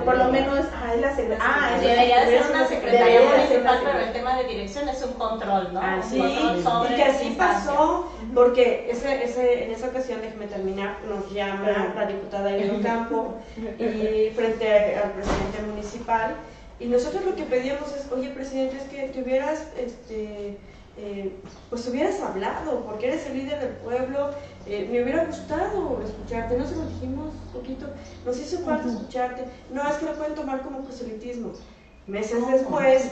por lo menos, ah, es la secretaría. Ah, debería de ser una secretaría municipal, pero el tema de dirección es un control, ¿no? Ah, sí, y que así pasó, porque ese, ese, en esa ocasión, déjeme terminar, nos llama la diputada Irene Campo y frente al presidente municipal, y nosotros lo que pedíamos es, oye, presidente, es que tuvieras, este eh, pues hubieras hablado, porque eres el líder del pueblo, eh, me hubiera gustado escucharte, no se lo dijimos un poquito, nos hizo falta escucharte, no, es que lo pueden tomar como proselitismo. Meses después,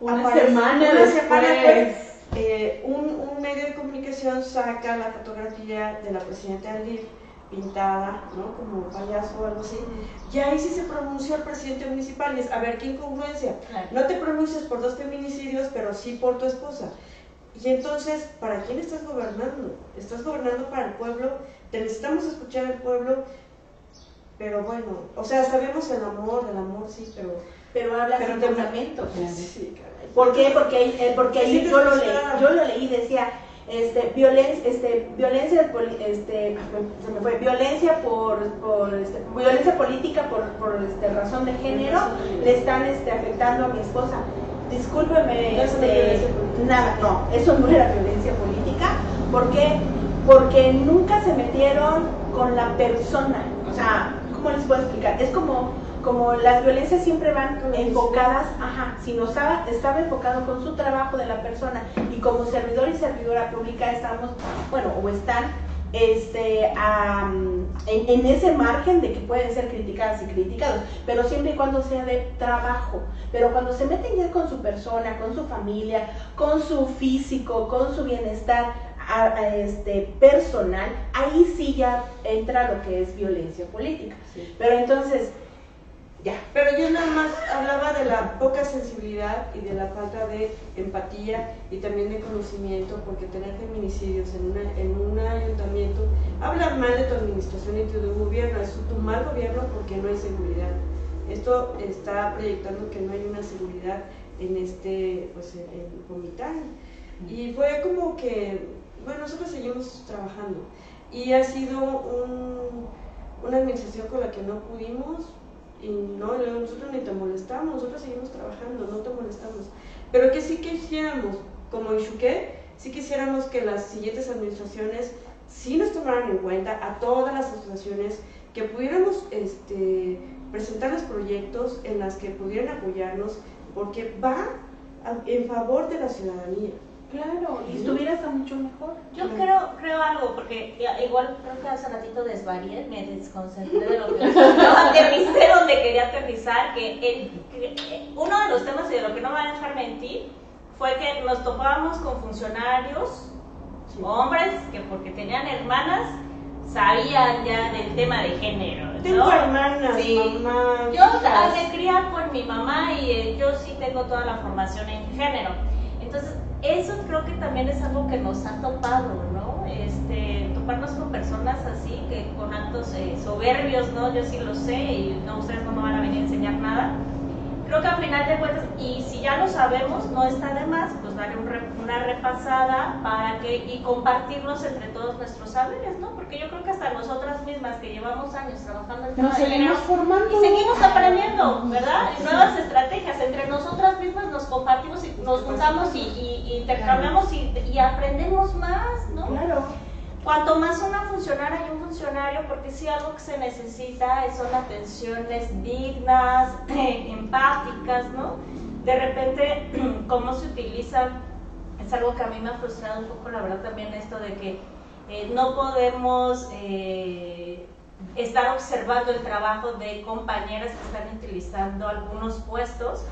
una semana después, eh, un, un, medio de comunicación saca la fotografía de la presidenta del pintada, ¿no? Como payaso o algo así. Y ahí sí se pronunció el presidente municipal y es, a ver, ¿qué incongruencia? No te pronuncias por dos feminicidios, pero sí por tu esposa. Y entonces, ¿para quién estás gobernando? ¿Estás gobernando para el pueblo? Te necesitamos escuchar al pueblo, pero bueno, o sea, sabemos el amor, el amor sí, pero... Pero habla de fundamentos. ¿Por qué? Porque, eh, porque ahí yo lo, leí, yo lo leí y decía, este, violencia, este, violencia, este, se me fue, violencia por, por este, violencia política por, por este, razón de género le están este, afectando a mi esposa. Discúlpeme, este, nada, no, eso no era violencia política, ¿por qué? Porque nunca se metieron con la persona, o sea, ¿cómo les puedo explicar? Es como como las violencias siempre van enfocadas, ajá, si no estaba, estaba enfocado con su trabajo de la persona y como servidor y servidora pública estamos, bueno, o están este, en, ese margen de que pueden ser criticadas y criticados, pero siempre y cuando sea de trabajo. Pero cuando se meten ya con su persona, con su familia, con su físico, con su bienestar este, personal, ahí sí ya entra lo que es violencia política. Pero entonces, ya, pero yo nada más hablaba de la poca sensibilidad y de la falta de empatía y también de conocimiento, porque tener feminicidios en, en un ayuntamiento, hablar mal de tu administración y tu gobierno, es tu mal gobierno porque no hay seguridad. Esto está proyectando que no hay una seguridad en este, pues en, Comitán. Y fue como que, bueno, nosotros seguimos trabajando y ha sido un, una administración con la que no pudimos y no, nosotros ni te molestamos, nosotros seguimos trabajando, no te molestamos. Pero que sí quisiéramos, como Ishuque, sí quisiéramos que las siguientes administraciones sí nos tomaran en cuenta a todas las asociaciones, que pudiéramos este, presentarles proyectos en las que pudieran apoyarnos, porque va en favor de la ciudadanía. Claro, y estuviera hasta mucho mejor. Yo creo, creo algo, porque igual creo que hace ratito desvarié, me desconcentré de lo que no aterricé donde quería aterrizar, que, uno de los temas y de lo que no me van a dejar mentir fue que nos topábamos con funcionarios, hombres, que porque tenían hermanas, sabían ya del tema de género. ¿no? Tengo hermanas, sí. mamá. Yo me crié con mi mamá y eh, yo sí tengo toda la formación en género. Entonces, eso creo que también es algo que nos ha topado, ¿no? Este, toparnos con personas así, que con actos eh, soberbios, ¿no? Yo sí lo sé y no, ustedes no me van a venir a enseñar nada. Creo que al final de cuentas, y si ya lo sabemos, no está de más, pues darle una repasada para que, y compartirnos entre todos nuestros saberes, ¿no? Porque yo creo que hasta nosotras mismas que llevamos años trabajando en tema nos seguimos formando. y seguimos aprendiendo, ¿verdad? Nuevas estrategias, entre nosotras mismas nos compartimos y nos juntamos y, y, intercambiamos y, y aprendemos más, ¿no? Claro. Cuanto más una funcionaria y un funcionario, porque si algo que se necesita son atenciones dignas, empáticas, ¿no? De repente, cómo se utiliza, es algo que a mí me ha frustrado un poco, la verdad, también esto de que eh, no podemos eh, estar observando el trabajo de compañeras que están utilizando algunos puestos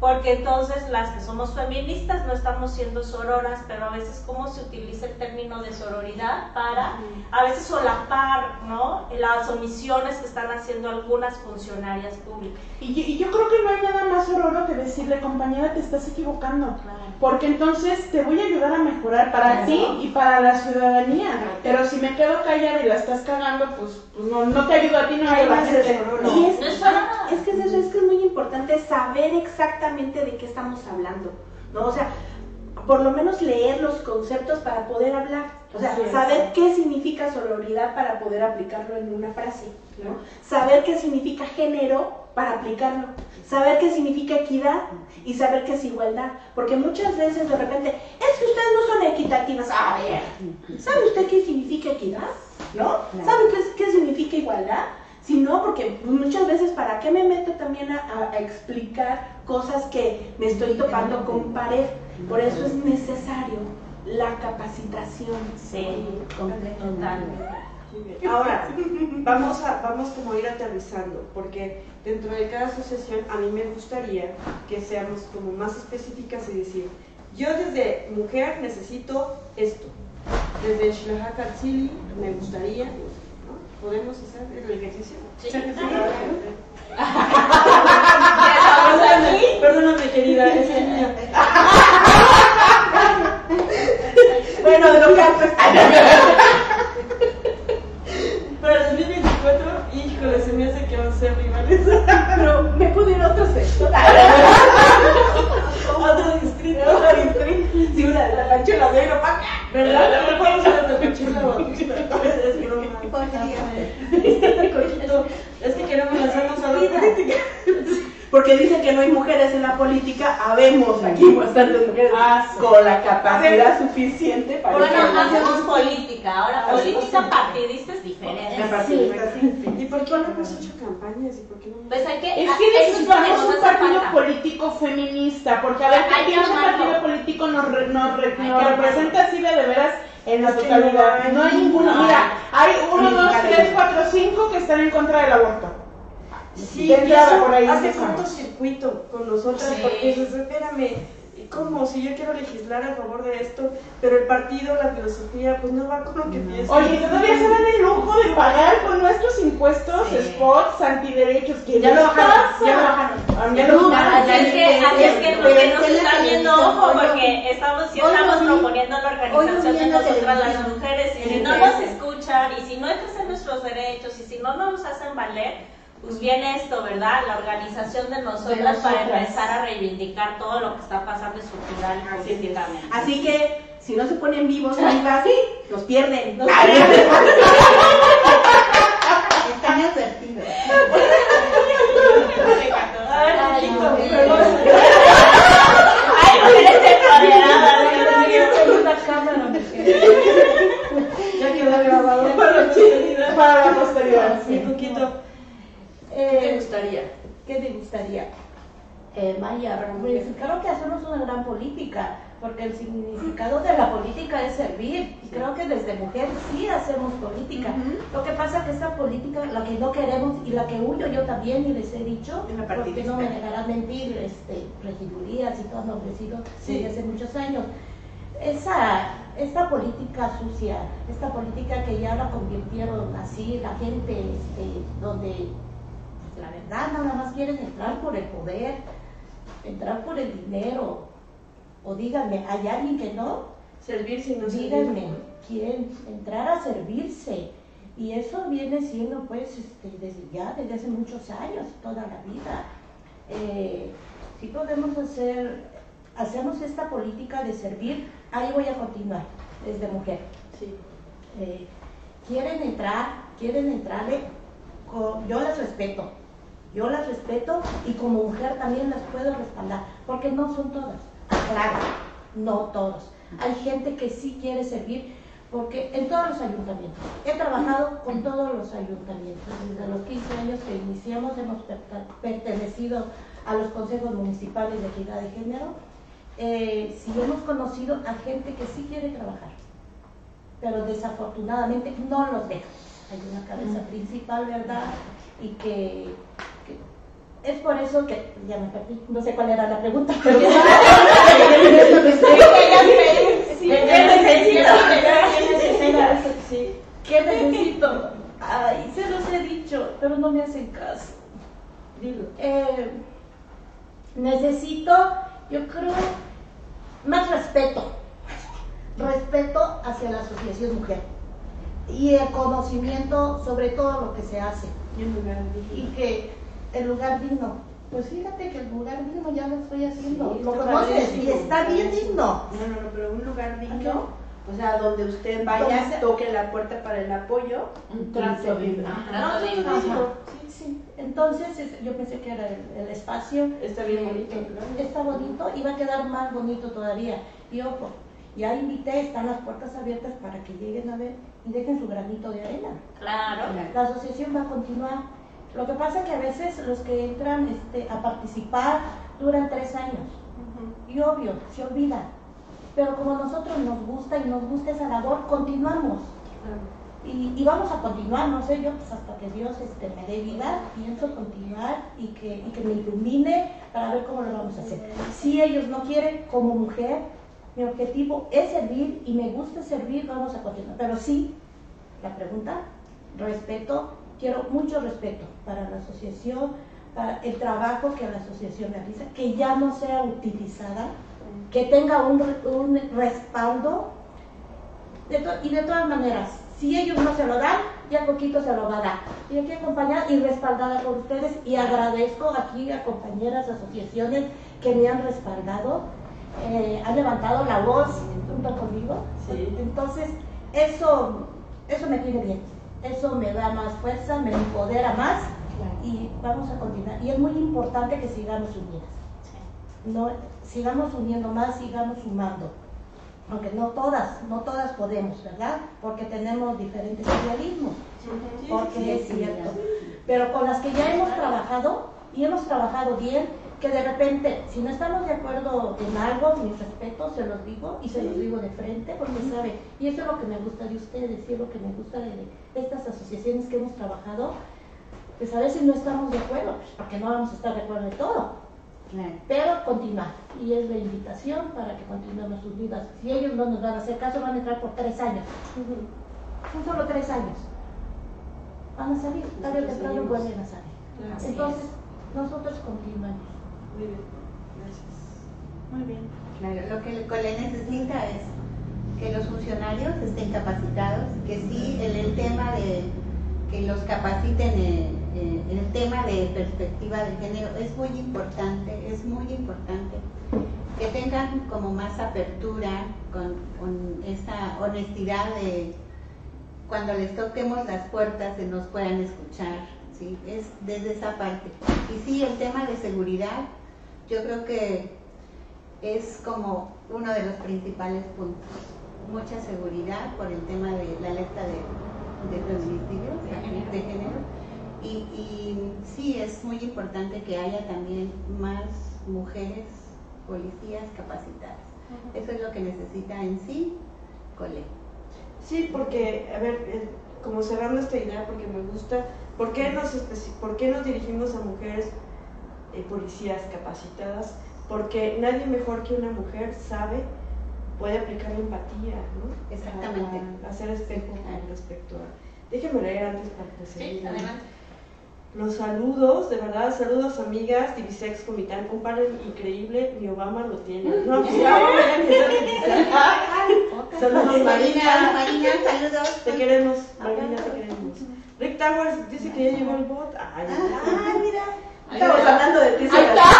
porque entonces las que somos feministas no estamos siendo sororas, pero a veces cómo se utiliza el término de sororidad para a veces solapar ¿no? las omisiones que están haciendo algunas funcionarias públicas. Y, yo creo que no hay nada más sororo que decirle, compañera, te estás equivocando, porque entonces te voy a ayudar a mejorar para ti y para la ciudadanía, pero si me quedo callada y la estás cagando, pues, pues no, no te ayudo a ti, no ayudo a la gente. Y es, es, que es, es que es muy importante saber exactamente de qué estamos hablando, ¿no? O sea, por lo menos leer los conceptos para poder hablar, o sea, saber qué significa sororidad para poder aplicarlo en una frase, ¿no? Saber qué significa género para aplicarlo, saber qué significa equidad y saber qué es igualdad, porque muchas veces de repente, es que ustedes no son equitativas, a ver, ¿sabe usted qué significa equidad? ¿No? ¿Sabe qué, qué significa igualdad? Si no, porque muchas veces, ¿para qué me meto también a, explicar cosas que me estoy topando con pared? Por eso es necesario la capacitación. Sí, totalmente. Ahora, vamos a, vamos como a ir aterrizando, porque dentro de cada asociación a mí me gustaría que seamos como más específicas y decir, yo desde mujer necesito esto, desde Shlaha me gustaría, ¿Podemos hacer el ejercicio? Sí. perdóname, perdóname, querida, es niña. bueno, lo que Para el 2024, híjole, se me hace que van a ser rivales. Pero me puedo ir a otro sexo. otro Sí, una de la panchola de para ¿Verdad? No podemos ir a la Es broma. Es que queremos la política. Porque dicen que no hay mujeres en la política, habemos aquí bastantes mujeres ah, con la capacidad suficiente para... Bueno, hacemos política, ahora política partidista es diferente. Partidista, sí. ¿Y por qué no hemos hecho campañas? ¿Y por qué no... Pues hay que... Es que necesitamos un partido político feminista, porque a ver, ¿qué partido político nos, nos, representa así de, de veras en la totalidad? No hay ninguno. Mira, hay uno, dos, tres, cuatro, cinco que están en contra del aborto. Sí, y eso por ahí hace cortocircuito con nosotras porque dices, espérame, ¿cómo? Si yo quiero legislar a favor de esto, pero el partido, la filosofía, pues no va con lo que pienso. Oye, todavía se dan el lujo de pagar con nuestros impuestos spots antiderechos. que ya lo bajaron, ya lo bajaron. Ya lo bajaron. Es que, así es que los que nos están viendo, ojo, porque estamos, si estamos proponiendo la organización de nosotras las mujeres, y si no nos escuchan, y si no ejercen nuestros derechos, y si no nos hacen valer, pues viene esto, ¿verdad? La organización de nosotras, para empezar a reivindicar todo lo que está pasando estructural y políticamente. Así que si no se ponen vivos vivas, los pierden. Nos Están advertidos. Ay, mujeres empoderadas. Ya quedó grabado para la posteridad. Un poquito. ¿Qué te gustaría? ¿Qué gustaría? Eh, Maya, pues, creo que hacemos una gran política, porque el significado de la política es servir. Y creo que desde mujer sí hacemos política. Lo que pasa es que esta política, la que no queremos y la que huyo yo también, y les he dicho, porque no me dejarán mentir, este, regidurías y todo han ofrecido desde hace muchos años. Esa, esta política sucia, esta política que ya la convirtieron así, la gente este, donde la verdad nada más quieren entrar por el poder, entrar por el dinero. O díganme, ¿hay alguien que no? Servirse no Díganme, quieren entrar a servirse. Y eso viene siendo pues este, desde ya, desde hace muchos años, toda la vida. Eh, si podemos hacer, hacemos esta política de servir, ahí voy a continuar, desde mujer. Sí. Eh, quieren entrar, quieren entrarle, yo les respeto, yo las respeto y como mujer también las puedo respaldar, porque no son todas, claro, no todos. Hay gente que sí quiere servir, porque en todos los ayuntamientos, he trabajado con todos los ayuntamientos, desde los 15 años que iniciamos hemos pertenecido a los consejos municipales de equidad de género, eh, sí hemos conocido a gente que sí quiere trabajar, pero desafortunadamente no los deja. hay una cabeza principal, ¿verdad? Y que es por eso que, ya me perdí, no sé cuál era la pregunta, pero... ¿Qué necesito? Ay, se los he dicho, pero no me hacen caso. Dilo. Eh, necesito, yo creo, más respeto. Respeto hacia la Asociación Mujer. Y el conocimiento sobre todo lo que se hace. Y que el lugar digno. Pues fíjate que el lugar digno ya lo estoy haciendo. Sí, lo conoces y está bien digno. No, no, no, pero un lugar digno, o sea, donde usted vaya, se- toque la puerta para el apoyo. Un trato digno. no, Sí, sí. Entonces es- yo pensé que era el, el espacio. Está bien bonito, Eh. Está bonito y va a quedar más bonito todavía. Y ojo, ya invité, están las puertas abiertas para que lleguen a ver y dejen su granito de arena. Claro. La asociación va a continuar. Lo que pasa es que a veces los que entran este, a participar duran tres años. Y obvio, se olvidan. Pero como a nosotros nos gusta y nos gusta esa labor, continuamos. Y, y vamos a continuar, no sé yo, pues hasta que Dios este, me dé vida, pienso continuar y que, y que me ilumine para ver cómo lo vamos a hacer. Si ellos no quieren, como mujer, mi objetivo es servir y me gusta servir, vamos a continuar. Pero sí, la pregunta, respeto, quiero mucho respeto para la asociación, para el trabajo que la asociación realiza, que ya no sea utilizada, que tenga un, un respaldo de y de todas maneras, si ellos no se lo dan, ya poquito se lo va a dar. Y aquí acompañada y respaldada por ustedes y agradezco aquí a compañeras, asociaciones que me han respaldado, eh, han levantado la voz junto conmigo. Sí. Entonces, eso, eso me tiene bien, eso me da más fuerza, me empodera más y vamos a continuar. Y es muy importante que sigamos unidas. No, sigamos uniendo más, sigamos sumando. Aunque no todas, no todas podemos, ¿verdad? Porque tenemos diferentes idealismos. Porque es cierto. Pero con las que ya hemos trabajado y hemos trabajado bien, que de repente, si no estamos de acuerdo en algo, mis respetos, se los digo y se los digo de frente, porque sabe, y eso es lo que me gusta de ustedes y es lo que me gusta de, de estas asociaciones que hemos trabajado, pues a veces no estamos de acuerdo, pues porque no vamos a estar de acuerdo en todo, pero continuar. Y es la invitación para que continuemos sus vidas. Si ellos no nos van a hacer caso, van a entrar por tres años. Son solo tres años. Van a salir, tarde o temprano vuelven a salir. Entonces, nosotros continuamos. Muy bien, gracias. Muy bien. Claro, lo que el COLE necesita es que los funcionarios estén capacitados, que sí, el, el tema de que los capaciten eh, eh, el tema de perspectiva de género es muy importante, es muy importante. Que tengan como más apertura con, con esa honestidad de cuando les toquemos las puertas se nos puedan escuchar, ¿sí? Es desde esa parte. Y sí, el tema de seguridad, yo creo que es como uno de los principales puntos. Mucha seguridad por el tema de la alerta de, de feminicidio, de, de género. Y, y sí, es muy importante que haya también más mujeres policías capacitadas. Eso es lo que necesita en sí Cole. Sí, porque, a ver, eh, como cerrando esta idea, porque me gusta, ¿por qué nos, por qué nos dirigimos a mujeres eh, policías capacitadas? Porque nadie mejor que una mujer sabe, puede aplicar empatía, ¿no? Exactamente. Hacer espejo con respecto a... Déjenme leer antes para proseguir. Sí, adelante. Los saludos, de verdad, saludos amigas, Divisex Comitán, un par increíble, mi Obama lo tiene. No, pues ni sabe. Saludos Marina, Marina, Marina, saludos. te queremos, Marina, te queremos. Rick Towers dice que ya llegó el bot. Ay, Ah, mira. Estamos hablando de ti. Ahí está.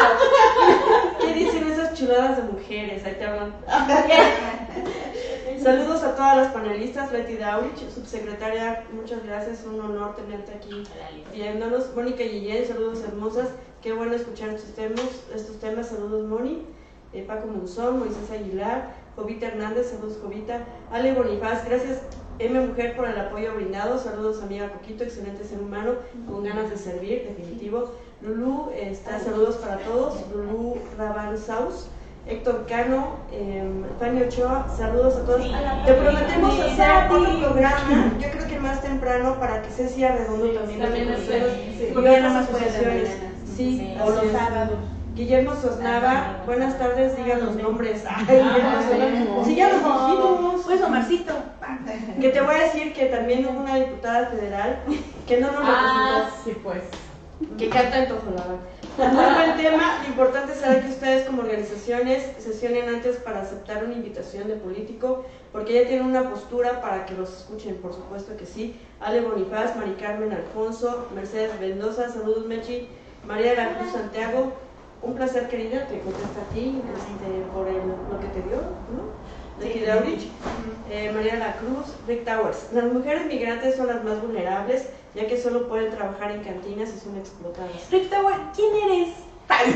¿Qué dicen esas chuladas de mujeres? Ahí te hablan. Saludos a todas las panelistas, Betty Dowich, subsecretaria, muchas gracias, un honor tenerte aquí viéndonos. Mónica Guillén, saludos hermosas, qué bueno escuchar estos temas, estos temas saludos Moni. Eh, Paco Monzón, Moisés Aguilar, Jovita Hernández, saludos Jovita. Ale Bonifaz, gracias M Mujer por el apoyo brindado, saludos amiga Coquito, excelente ser humano, con ganas de servir, definitivo. Lulú, está, saludos para todos, Lulú Raban Saus. Héctor Cano, eh, Fanny Ochoa, saludos a todos. Sí. Te prometemos hacer otro programa. Yo creo que más temprano para que Ceci Arredondo también también es- conoce. sí. y asociaciones. las mañanas. Sí, Sí. O los sábados. Guillermo Sosnava, buenas tardes, digan los nombres. Ay, Guillermo Sosnava. Sí, ya los dijimos. Pues Omarcito. Que te voy a decir que también hubo una diputada federal que no nos Ah, representó, sí, pues. Que canta en Tojolabal. Muy buen tema. Lo importante será que ustedes como organizaciones sesionen antes para aceptar una invitación de político, porque ella tiene una postura para que los escuchen, por supuesto que sí. Ale Bonifaz, Mari Carmen Alfonso, Mercedes Mendoza, saludos Mechi, María de la Cruz Santiago, un placer querida, te contesta a ti este, por el- lo que te dio, ¿no? De aquí de Aurich. Eh, María de la Cruz, Rick Towers. Las mujeres migrantes son las más vulnerables, ya que solo pueden trabajar en cantinas y son explotadas. Rick Tower, ¿quién eres?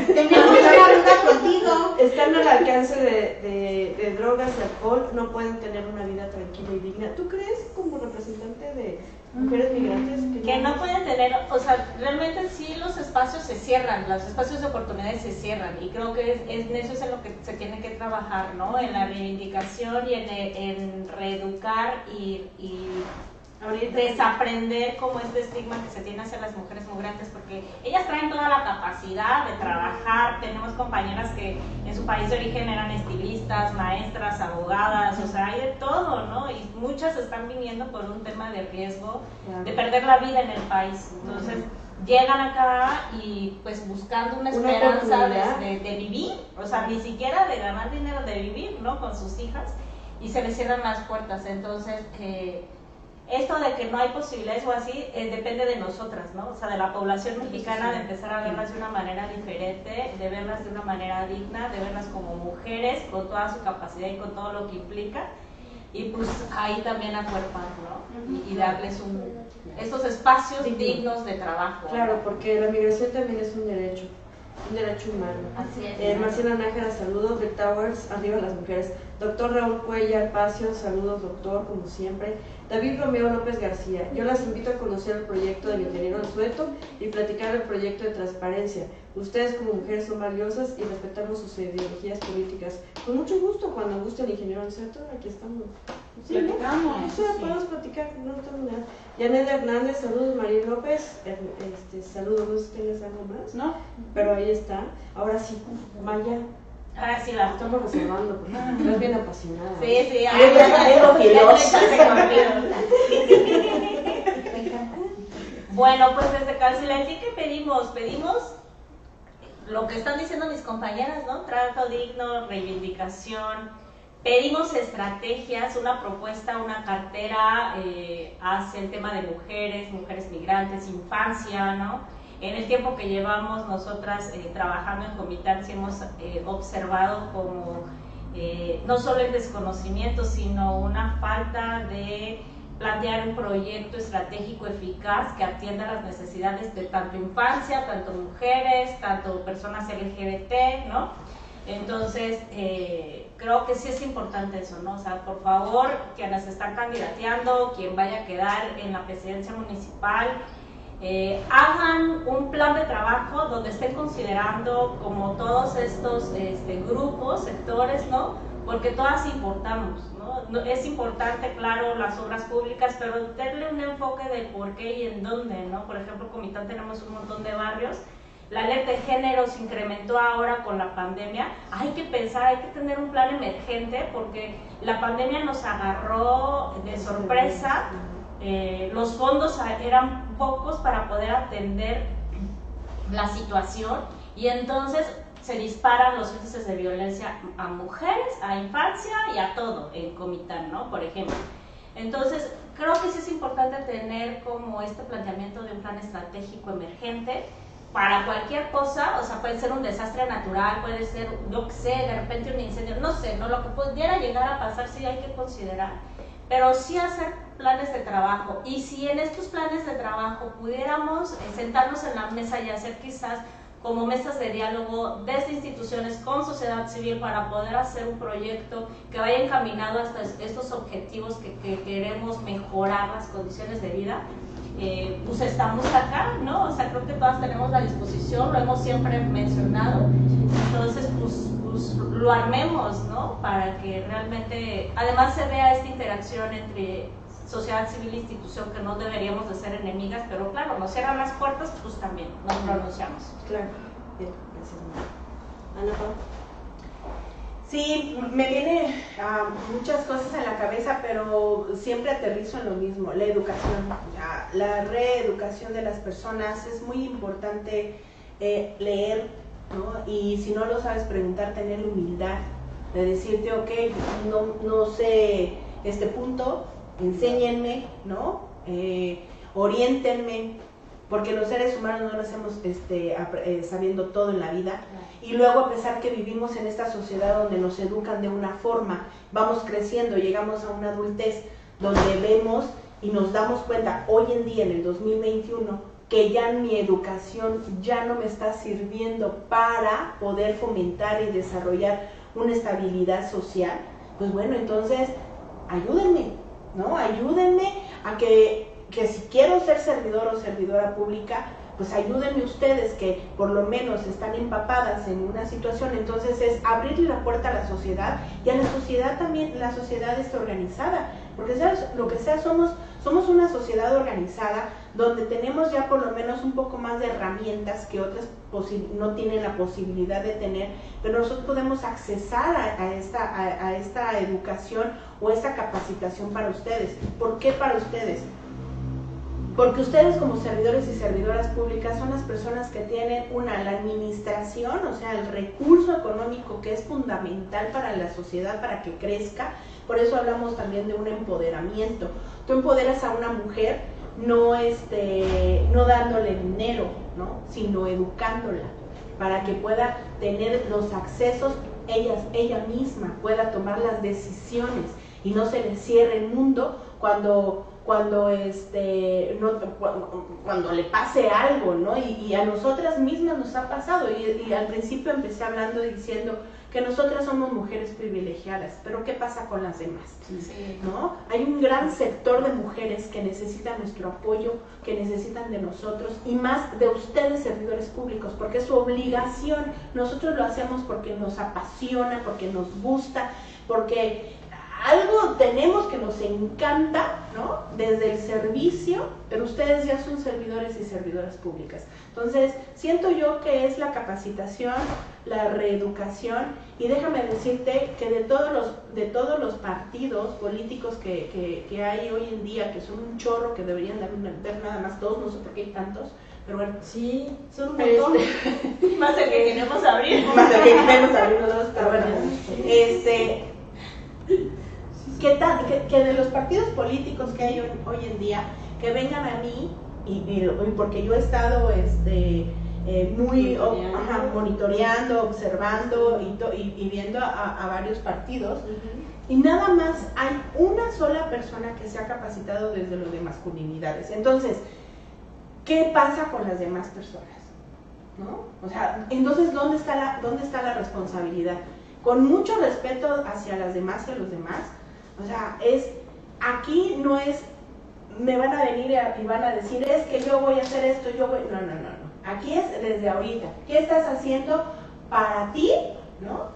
Tenemos una contigo. Están al alcance de, de- de drogas y alcohol, no pueden tener una vida tranquila y digna. ¿Tú crees, como representante de mujeres migrantes, que no pueden tener, o sea, realmente sí los espacios se cierran, los espacios de oportunidades se cierran y creo que es, es- en eso es en lo que se tiene que trabajar, ¿no? En la reivindicación y en, en reeducar y, y desaprender como este estigma que se tiene hacia las mujeres migrantes porque ellas traen toda la capacidad de trabajar, tenemos compañeras que en su país de origen eran estilistas, maestras, abogadas, o sea, hay de todo, ¿no? Y muchas están viniendo por un tema de riesgo de perder la vida en el país. Entonces, llegan acá y pues buscando una esperanza de, de vivir, o sea, ni siquiera de ganar dinero, de vivir, ¿no? Con sus hijas y se les cierran las puertas. Entonces, eh, esto de que no hay posibilidades o así eh, depende de nosotras, ¿no? O sea, de la población mexicana, de empezar a verlas de una manera diferente, de verlas de una manera digna, de verlas como mujeres con toda su capacidad y con todo lo que implica. Y pues ahí también acuerpar, ¿no? Y, y darles un, estos espacios Digno. dignos de trabajo. Claro, porque la migración también es un derecho, un derecho humano. Así es. Eh, Marcela Nájera, saludos. Rick Towers, arriba las mujeres. Doctor Raúl Cuellar Pacio, saludos, doctor, como siempre. David Romeo López García, yo las invito a conocer el proyecto del ingeniero Sueto y platicar el proyecto de transparencia. Ustedes como mujeres son valiosas y respetamos sus ideologías políticas. Con mucho gusto, cuando guste el ingeniero Sueto, aquí estamos. Sí, ¿no? Platicamos, O sea, podemos platicar, no tengo nada. Yanet Hernández, saludos. María López, eh, este, saludos, no sé si tienes algo más. ¿No? Pero ahí está. Ahora sí, Maya, Ahora sí la... estamos reservando porque estás bien apasionada. Sí, sí, Ay, ya tengo filosa. Bueno, pues desde Cancillería, ¿qué pedimos? Pedimos lo que están diciendo mis compañeras, ¿no? Trato digno, reivindicación. Pedimos estrategias, una propuesta, una cartera eh, hacia el tema de mujeres, mujeres migrantes, infancia, ¿no? En el tiempo que llevamos nosotras eh, trabajando en Comitán, sí hemos eh, observado como eh, no solo el desconocimiento, sino una falta de plantear un proyecto estratégico eficaz que atienda las necesidades de tanto infancia, tanto mujeres, tanto personas LGBT, ¿no? Entonces, creo que sí es importante eso, ¿no? O sea, por favor, quienes están candidateando, quien vaya a quedar en la presidencia municipal, eh, hagan un plan de trabajo donde estén considerando como todos estos este, grupos, sectores, ¿no? Porque todas importamos, ¿no? No- Es importante, claro, las obras públicas, pero darle un enfoque de por qué y en dónde, ¿no? Por ejemplo, Comitán tenemos un montón de barrios. La alerta de género se incrementó ahora con la pandemia. Hay que pensar, hay que tener un plan emergente porque la pandemia nos agarró de sorpresa eh, los fondos eran pocos para poder atender la situación y entonces se disparan los índices de violencia a mujeres, a infancia y a todo en Comitán, ¿no? Por ejemplo. Entonces, creo que sí es importante tener como este planteamiento de un plan estratégico emergente para cualquier cosa, o sea, puede ser un desastre natural, puede ser, yo qué sé, de repente un incendio, no sé, ¿no? Lo que pudiera llegar a pasar sí hay que considerar, pero sí hacer planes de trabajo. Y si en estos planes de trabajo pudiéramos eh, sentarnos en la mesa y hacer quizás como mesas de diálogo desde instituciones con sociedad civil para poder hacer un proyecto que vaya encaminado hasta estos objetivos que, que queremos mejorar las condiciones de vida, eh, pues estamos acá, ¿no? O sea, creo que todas tenemos la disposición, lo hemos siempre mencionado, entonces pues, pues lo armemos, ¿no? Para que realmente, además se vea esta interacción entre sociedad civil institución que no deberíamos de ser enemigas, pero claro, nos cierran las puertas, pues también nos pronunciamos. Claro. Bien, gracias. Ana Paula. Sí, me viene ah, muchas cosas en la cabeza, pero siempre aterrizo en lo mismo, la educación, la, la reeducación de las personas. Es muy importante eh, leer, ¿no? Y si no lo sabes preguntar, tener humildad de decirte, ok, no, no sé este punto, enséñenme, ¿no? Eh, oriéntenme, porque los seres humanos no nacemos este, apre- eh, sabiendo todo en la vida. Y luego a pesar que vivimos en esta sociedad donde nos educan de una forma, vamos creciendo, llegamos a una adultez donde vemos y nos damos cuenta hoy en día, en el 2021, que ya mi educación ya no me está sirviendo para poder fomentar y desarrollar una estabilidad social, pues bueno, entonces ayúdenme, ¿no? Ayúdenme a que, que si quiero ser servidor o servidora pública, pues ayúdenme ustedes que por lo menos están empapadas en una situación, entonces es abrirle la puerta a la sociedad y a la sociedad también, la sociedad está organizada, porque sabes, lo que sea, somos, somos una sociedad organizada donde tenemos ya por lo menos un poco más de herramientas que otras no tienen la posibilidad de tener, pero nosotros podemos accesar a, esta, a esta educación o esta capacitación para ustedes. ¿Por qué para ustedes? Porque ustedes como servidores y servidoras públicas son las personas que tienen una, la administración, o sea, el recurso económico que es fundamental para la sociedad, para que crezca. Por eso hablamos también de un empoderamiento. Tú empoderas a una mujer no, este, no dándole dinero, ¿no? sino educándola para que pueda tener los accesos ella, ella misma, pueda tomar las decisiones y no se le cierre el mundo cuando cuando este no, cu- cuando le pase algo, ¿no? Y, y a nosotras mismas nos ha pasado. Y, y al principio empecé hablando diciendo que nosotras somos mujeres privilegiadas, pero ¿qué pasa con las demás? Sí. ¿no? Hay un gran sector de mujeres que necesitan nuestro apoyo, que necesitan de nosotros y más de ustedes servidores públicos, porque es su obligación. Nosotros lo hacemos porque nos apasiona, porque nos gusta, porque algo tenemos que nos encanta, ¿no? Desde el servicio, pero ustedes ya son servidores y servidoras públicas. Entonces, siento yo que es la capacitación, la reeducación, y déjame decirte que de todos los, de todos los partidos políticos que, que, que hay hoy en día, que son un chorro, que deberían ver nada más dos, no sé por qué hay tantos, pero bueno, Sí, son un Este, montón. Más el que queremos abrir. más de que menos abrir los dos, pero bueno, este, ¿qué tal, que, que de los partidos políticos que hay hoy, hoy en día, que vengan a mí, y, porque yo he estado este, eh, muy o- Monitoreando. ajá, monitoreando, observando y, to- y- y viendo a, a varios partidos, y nada más hay una sola persona que se ha capacitado desde lo de masculinidades. Entonces, ¿qué pasa con las demás personas? ¿No? O sea, entonces, ¿dónde está la, dónde está la responsabilidad? Con mucho respeto hacia las demás y a los demás, o sea, es, aquí no es, me van a venir a- y van a decir, es que yo voy a hacer esto, yo voy, no, no, no, no. Aquí es desde ahorita. ¿Qué estás haciendo para ti, ¿no?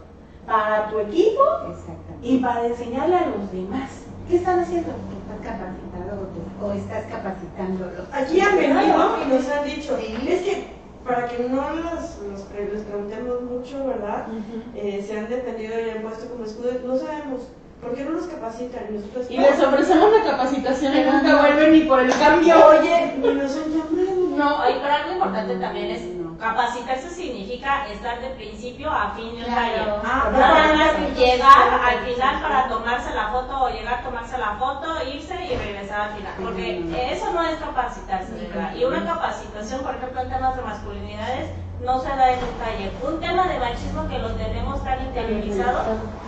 Para tu equipo Exactamente. y para enseñarle a los demás. ¿Qué están haciendo? ¿Estás capacitado o, estás capacitándolo? Aquí han venido y nos han dicho, Sí. es que para que no los, los pre- les preguntemos mucho, ¿verdad? Eh, se han defendido y han puesto como escudo, no sabemos, ¿por qué no nos capacitan? Y nosotros, Y les ofrecemos la capacitación y nunca vuelven ni por el cambio. oye, ni nos han llamado. No, Ay, pero algo importante también es No. capacitarse significa estar de principio a fin de un Claro. taller. Ah, Nada más llegar al final para tomarse la foto o llegar a tomarse la foto, irse y regresar al final. Porque Mm. eso no es capacitarse, de verdad. Y una capacitación, por ejemplo, en temas de masculinidades, no se da en un taller. Un tema de machismo que lo tenemos tan interiorizado,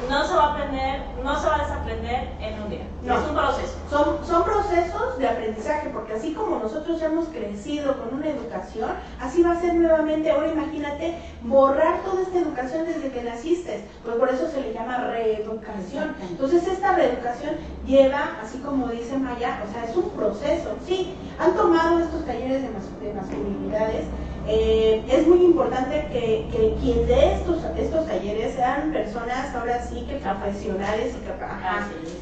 no se va a aprender, no se va a desaprender en un día. No. Es un proceso. Son, son procesos de aprendizaje, porque así como nosotros ya hemos crecido con una educación, así va a ser nuevamente. Ahora imagínate borrar toda esta educación desde que naciste. Pues por eso se le llama reeducación. Entonces esta reeducación lleva, así como dice Maya, o sea, es un proceso. Sí, han tomado estos talleres de, mas- de masculinidades eh, es muy importante que, que quien dé estos, estos talleres sean personas ahora sí que profesionales y capaces.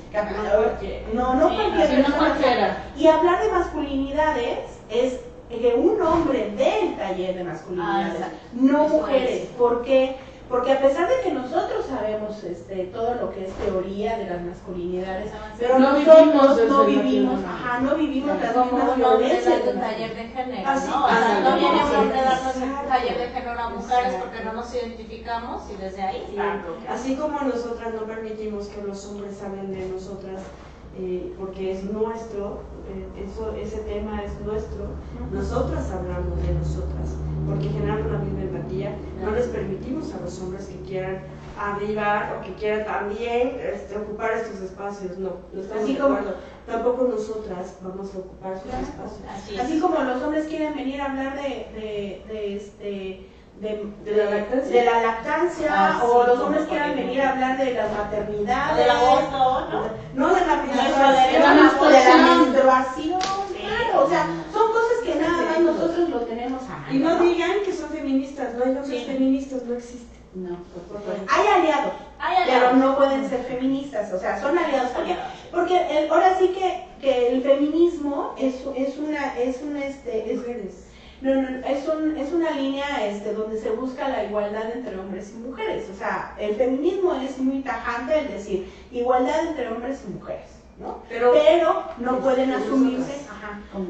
No, no Sí, cualquier no cualquiera. Y hablar de masculinidades es que un hombre dé el taller de masculinidades, Ah, no mujeres. es. Porque a pesar de que nosotros sabemos este, todo lo que es teoría de las masculinidades, pero No nosotros vivimos no vivimos, ajá, no vivimos las mismas violencias. las- taller de género, Así, ¿no? O sea, no viene un hombre a darnos un taller de género a mujeres porque no nos identificamos y desde ahí. Así como nosotras no permitimos que los hombres hablen de nosotras eh, porque es nuestro, eh, eso, ese tema es nuestro, nosotras hablamos de nosotras porque generamos la misma empatía. No les permitimos a los hombres que quieran arribar o que quieran también este, ocupar estos espacios, no, no estamos Así de como- acuerdo. Tampoco nosotras vamos a ocupar sus espacios. Así es. Así como los hombres quieren venir a hablar de, de, de este de, De la lactancia. de la lactancia, Ah, o sí, los hombres quieran venir a hablar de las O maternidades, del aborto, ¿no? no de la menstruación, la de la Sí. claro, o sea, son cosas que nada más nosotros lo tenemos a Y no digan que son feministas, no hay hombres Sí. feministas, no existen. No, por favor. Hay aliados, Ay, ay, pero no pueden ser feministas, o sea, son aliados porque, porque el- ahora sí que, que el feminismo es, es una, es un este, es. No, no, es, un, es una línea este, donde se busca la igualdad entre hombres y mujeres. O sea, el feminismo es muy tajante el decir igualdad entre hombres y mujeres, ¿no? Pero- Pero no pueden asumirse, ajá. ¿Cómo?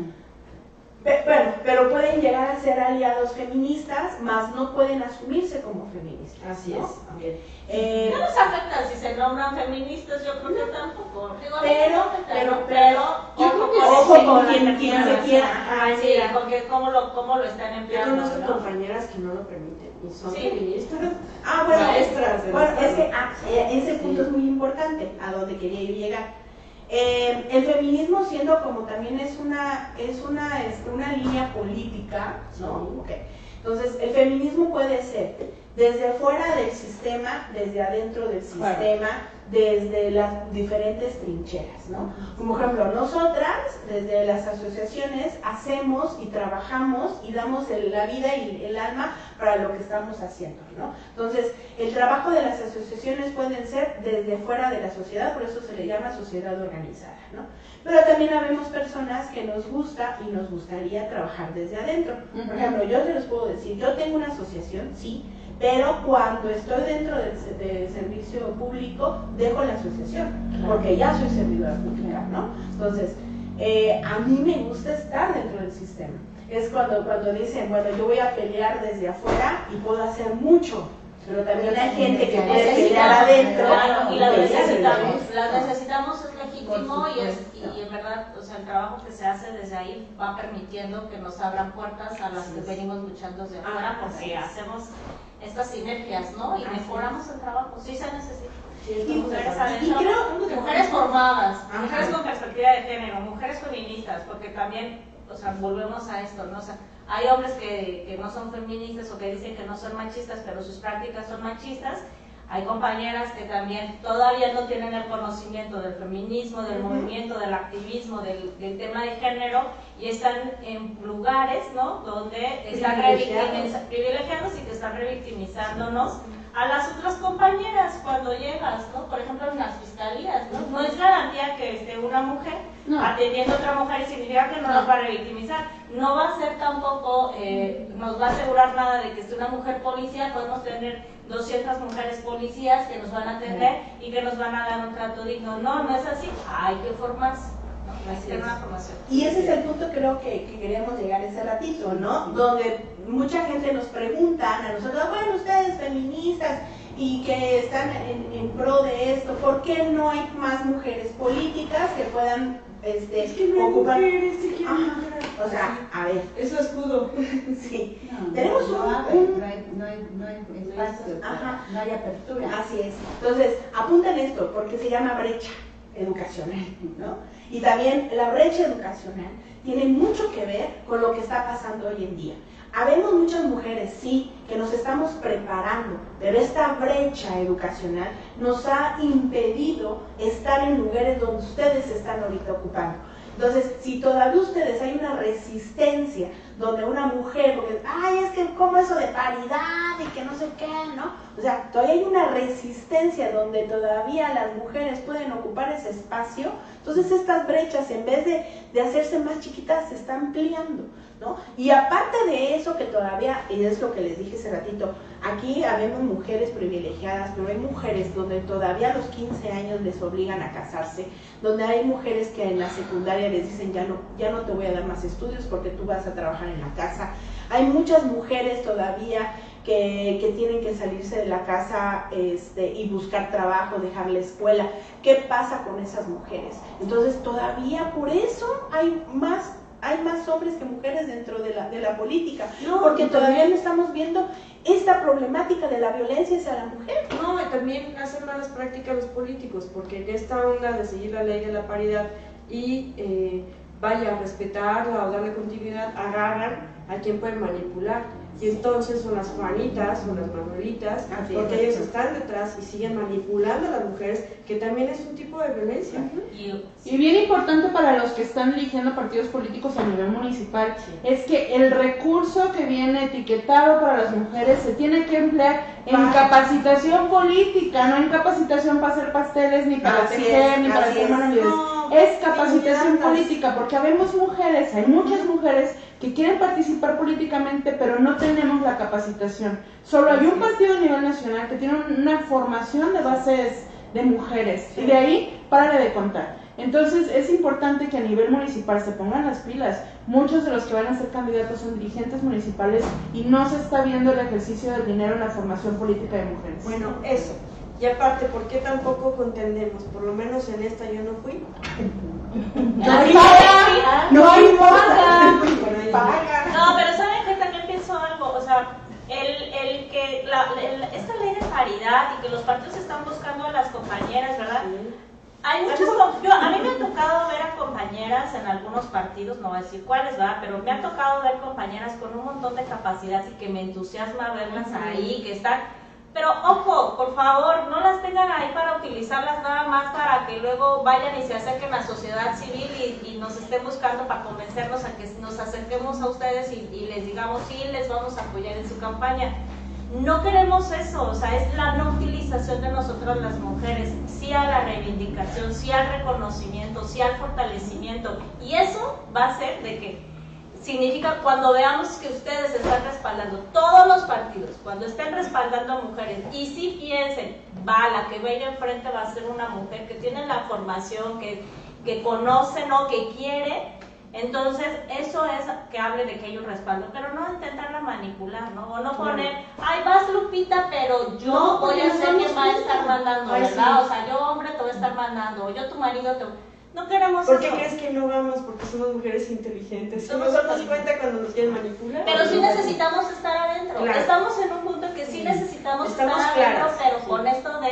Pe- bueno, pero pueden llegar a ser aliados feministas, más no pueden asumirse como feministas. Así ¿no? es. Eh, No nos afecta si se nombran feministas, yo creo que tampoco. Digo, Pero- pero- pero, yo ojo que con ojo quien- quien se quiera. Ajá, Sí, mira. porque cómo lo, cómo lo están Yo empleando. conozco ¿no? compañeras que no lo permiten y son Sí. feministas. Ah, bueno, Maestras bueno, es que ah, eh, ese punto es muy importante, a donde quería yo llegar. Eh, el feminismo siendo como también es una, es una, una línea política, ¿no? Sí. Entonces, el feminismo puede ser desde fuera del sistema, desde adentro del sistema, desde las diferentes trincheras, ¿no? Como ejemplo, nosotras desde las asociaciones hacemos y trabajamos y damos el- la vida y el alma para lo que estamos haciendo, ¿no? Entonces, el trabajo de las asociaciones pueden ser desde fuera de la sociedad, por eso se le llama sociedad organizada, ¿no? Pero también habemos personas que nos gusta y nos gustaría trabajar desde adentro. Por ejemplo, yo se los puedo decir, yo tengo una asociación, sí, pero cuando estoy dentro del, del servicio público, dejo la asociación, porque ya soy servidora pública, ¿no? Entonces, eh, a mí me gusta estar dentro del sistema. Es cuando, cuando dicen, bueno, yo voy a pelear desde afuera y puedo hacer mucho, pero también hay gente que puede adentro. claro, y la necesitamos, la necesitamos, es legítimo y, es, y en verdad, o sea, el trabajo que se hace desde ahí va permitiendo que nos abran puertas a las que venimos luchando desde Ah, afuera porque hacemos estas sinergias, ¿no? Y mejoramos el trabajo, sí se necesita. Sí, Y mujeres adentro, Y creo- mujeres formadas, Ajá. mujeres con perspectiva de género, mujeres feministas, porque también, o sea, volvemos a esto, ¿no? O sea, hay hombres que, que no son feministas o que dicen que no son machistas, pero sus prácticas son machistas. Hay compañeras que también todavía no tienen el conocimiento del feminismo, del movimiento, del activismo, del, del tema de género y están en lugares, ¿no? Donde están Privilegiados. privilegiados y que están revictimizándonos a las otras compañeras cuando llegas, ¿no? Por ejemplo, en las fiscalías, ¿no? No es garantía que esté una mujer No. atendiendo a otra mujer y significa que no nos va a revictimizar. No va a ser tampoco, eh, nos va a asegurar nada de que esté una mujer policía, podemos tener 200 mujeres policías que nos van a atender y que nos van a dar un trato digno. No, no es así. Hay que formarse, ¿no? Hay que tener una formación. Y ese es el punto creo que, que queríamos llegar ese ratito, ¿no? Donde mucha gente nos pregunta a nosotros, bueno, ustedes feministas y que están en, en pro de esto, ¿por qué no hay más mujeres políticas que puedan este, Es que no hay ocupar? mujeres. O sea, a ver, Es su escudo. sí, No, Tenemos no, un- abre, un- no hay, no hay, no hay espacio, Ajá. no hay apertura. Así es. Entonces, apunten esto porque se llama brecha educacional, ¿no? Y también la brecha educacional tiene mucho que ver con lo que está pasando hoy en día. Habemos muchas mujeres, sí, que nos estamos preparando, pero esta brecha educacional nos ha impedido estar en lugares donde ustedes están ahorita ocupando. Entonces, si todavía ustedes hay una resistencia donde una mujer, porque, ay, es que como eso de paridad y que no sé qué, ¿no? O sea, todavía hay una resistencia donde todavía las mujeres pueden ocupar ese espacio, entonces estas brechas en vez de, de hacerse más chiquitas se están ampliando. Y aparte de eso que todavía, y es lo que les dije hace ratito, aquí habemos mujeres privilegiadas, pero hay mujeres donde todavía a los 15 años les obligan a casarse, donde hay mujeres que en la secundaria les dicen ya no, ya no te voy a dar más estudios porque tú vas a trabajar en la casa. Hay muchas mujeres todavía que, que, tienen que salirse de la casa este, y buscar trabajo, dejar la escuela. ¿Qué pasa con esas mujeres? Entonces todavía por eso hay más hay más hombres que mujeres dentro de la, de la política, porque todavía no estamos viendo esta problemática de la violencia hacia la mujer. No, y también hacen malas prácticas los políticos, porque en esta onda de seguir la ley de la paridad y eh, vaya a respetarla o darle continuidad, agarran a quien pueden manipular. Y entonces son las Juanitas, son las Manuelitas, porque ellos están detrás y siguen manipulando a las mujeres, que también es un tipo de violencia. Y bien importante para los que están eligiendo partidos políticos a nivel municipal, es que el recurso que viene etiquetado para las mujeres se tiene que emplear en capacitación política, no en capacitación para hacer pasteles, ni para tejer, ni para hacer manualidades. Es capacitación política, porque habemos mujeres, hay muchas mujeres que quieren participar políticamente, pero no tenemos la capacitación. Solo hay un partido a nivel nacional que tiene una formación de bases de mujeres y de ahí para de contar. Entonces es importante que a nivel municipal se pongan las pilas. Muchos de los que van a ser candidatos son dirigentes municipales y no se está viendo el ejercicio del dinero en la formación política de mujeres. Bueno, eso. Y aparte, ¿por qué tampoco contendemos? Por lo menos en esta yo no fui. No hay paga, no hay paga. No, pero ¿saben que también pienso algo? O sea, el, el que la, esta ley de paridad y que los partidos están buscando a las compañeras, ¿verdad? Hay muchas, yo, a mí me ha tocado ver a compañeras en algunos partidos, no voy a decir cuáles, ¿verdad? Pero me ha tocado ver compañeras con un montón de capacidad y que me entusiasma verlas ahí, que están pero ojo, por favor, no las tengan ahí para utilizarlas nada más para que luego vayan y se acerquen a sociedad civil y, nos estén buscando para convencernos a que nos acerquemos a ustedes y, les digamos, sí, les vamos a apoyar en su campaña. No queremos eso, o sea, es la no utilización de nosotras las mujeres, sí a la reivindicación, sí al reconocimiento, sí al fortalecimiento. Y eso va a ser de que significa cuando veamos que ustedes están respaldando, todos los partidos, cuando estén respaldando a mujeres, y si piensen, va, la que vaya enfrente va a ser una mujer que tiene la formación, que, que conoce, ¿no? que quiere, entonces eso es que hable de que hay un respaldo, pero no intentarla manipular, ¿no? O no poner, ay, vas Lupita, pero yo voy a ser quien va a estar mandando, ¿verdad? O sea, yo hombre te voy a estar mandando, o yo tu marido te no queremos ¿Por qué crees que no vamos? Porque somos mujeres inteligentes. No nos damos cuenta cuando nos quieren manipular. Pero sí necesitamos estar adentro. Estamos en un punto que sí necesitamos estar adentro, pero con esto de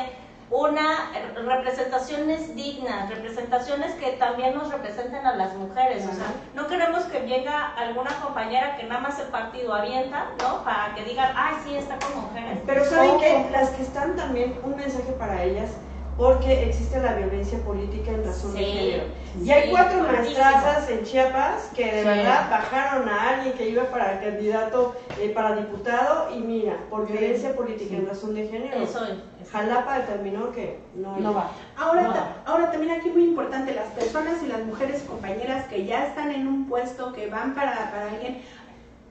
una representaciones dignas, representaciones que también nos representen a las mujeres. O sea, no queremos que venga alguna compañera que nada más el partido avienta, ¿no? Para que digan, ay, sí, está con mujeres. Pero ¿saben que Las que están también, un mensaje para ellas, porque existe la violencia política en razón de género. Y hay cuatro maestrazas en Chiapas que de verdad bajaron a alguien que iba para candidato, eh, para diputado, y mira, por violencia política en razón de género, Eso Jalapa determinó que no, no va. Ahora, ahora también aquí muy importante, las personas y las mujeres compañeras que ya están en un puesto, que van para, para alguien,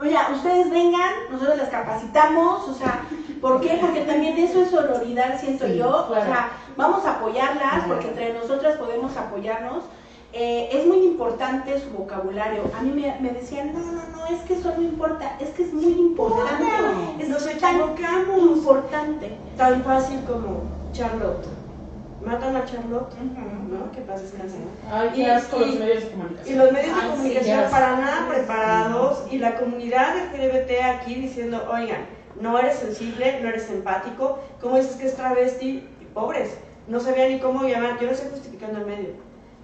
Oye, ustedes vengan, nosotros les capacitamos, o sea, ¿por qué? Porque también eso es sororidad, siento yo, o sea, vamos a apoyarlas porque entre nosotras podemos apoyarnos. Eh, es muy importante su vocabulario. A mí me, me, decían, no, no, no, es que eso no importa, es que es muy importante. Es Nos importante. Tan fácil como Charlotte matan a Charlotte, ¿no? Que pasa Ay, qué asco los medios de comunicación. Y los medios de comunicación para nada preparados y la comunidad LGBT aquí diciendo, oigan, no eres sensible, no eres empático, ¿cómo dices que es travesti? Pobres, no sabía ni cómo llamar, yo no estoy justificando el medio,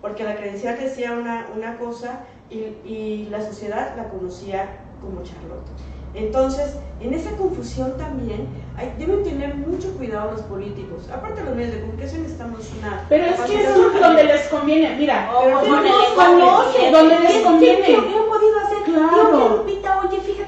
porque la credencial decía una, una cosa y, y la sociedad la conocía como Charlotte. Entonces, en esa confusión también hay, deben tener mucho cuidado los políticos. Aparte los medios de comunicación estamos una... Pero es que es donde les conviene, mira, Ojo pero no donde les ¿Qué conviene. he podido hacer? Claro. Que Lupita, oye, fíjate,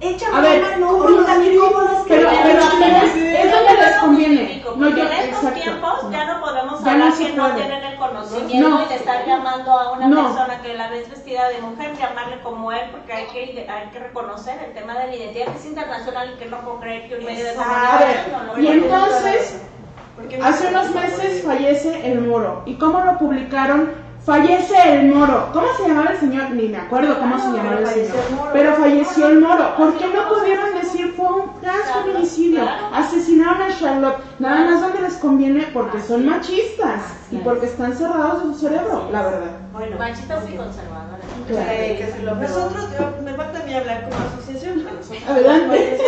échame A ver, mano, oye, también cómo lo Pero, pero donde les conviene. No, yo, en estos tiempos ya no podemos hablar no que no tienen el conocimiento No. y de estar llamando a una No. persona que la ves vestida de mujer, llamarle como él, porque hay que, hay que reconocer el tema de la identidad que es internacional y que no puedo creer que un medio de comunicación no lo Y entonces, hace unos meses fallece el moro. ¿Y cómo lo publicaron? Fallece el moro. ¿Cómo se llamaba el señor? Ni me acuerdo cómo se llamaba el señor. el moro. Pero falleció el moro. ¿Por qué no pudieron decir fue un Claro, feminicidio? Asesinaron a Charlotte. Nada más donde les conviene porque son machistas y porque están cerrados de su cerebro, la verdad. Bueno, Machistas y ok. conservadoras. Claro. Sí, que es lo peor. Nosotros, yo- me falta a mí hablar como asociación, nosotros Adelante.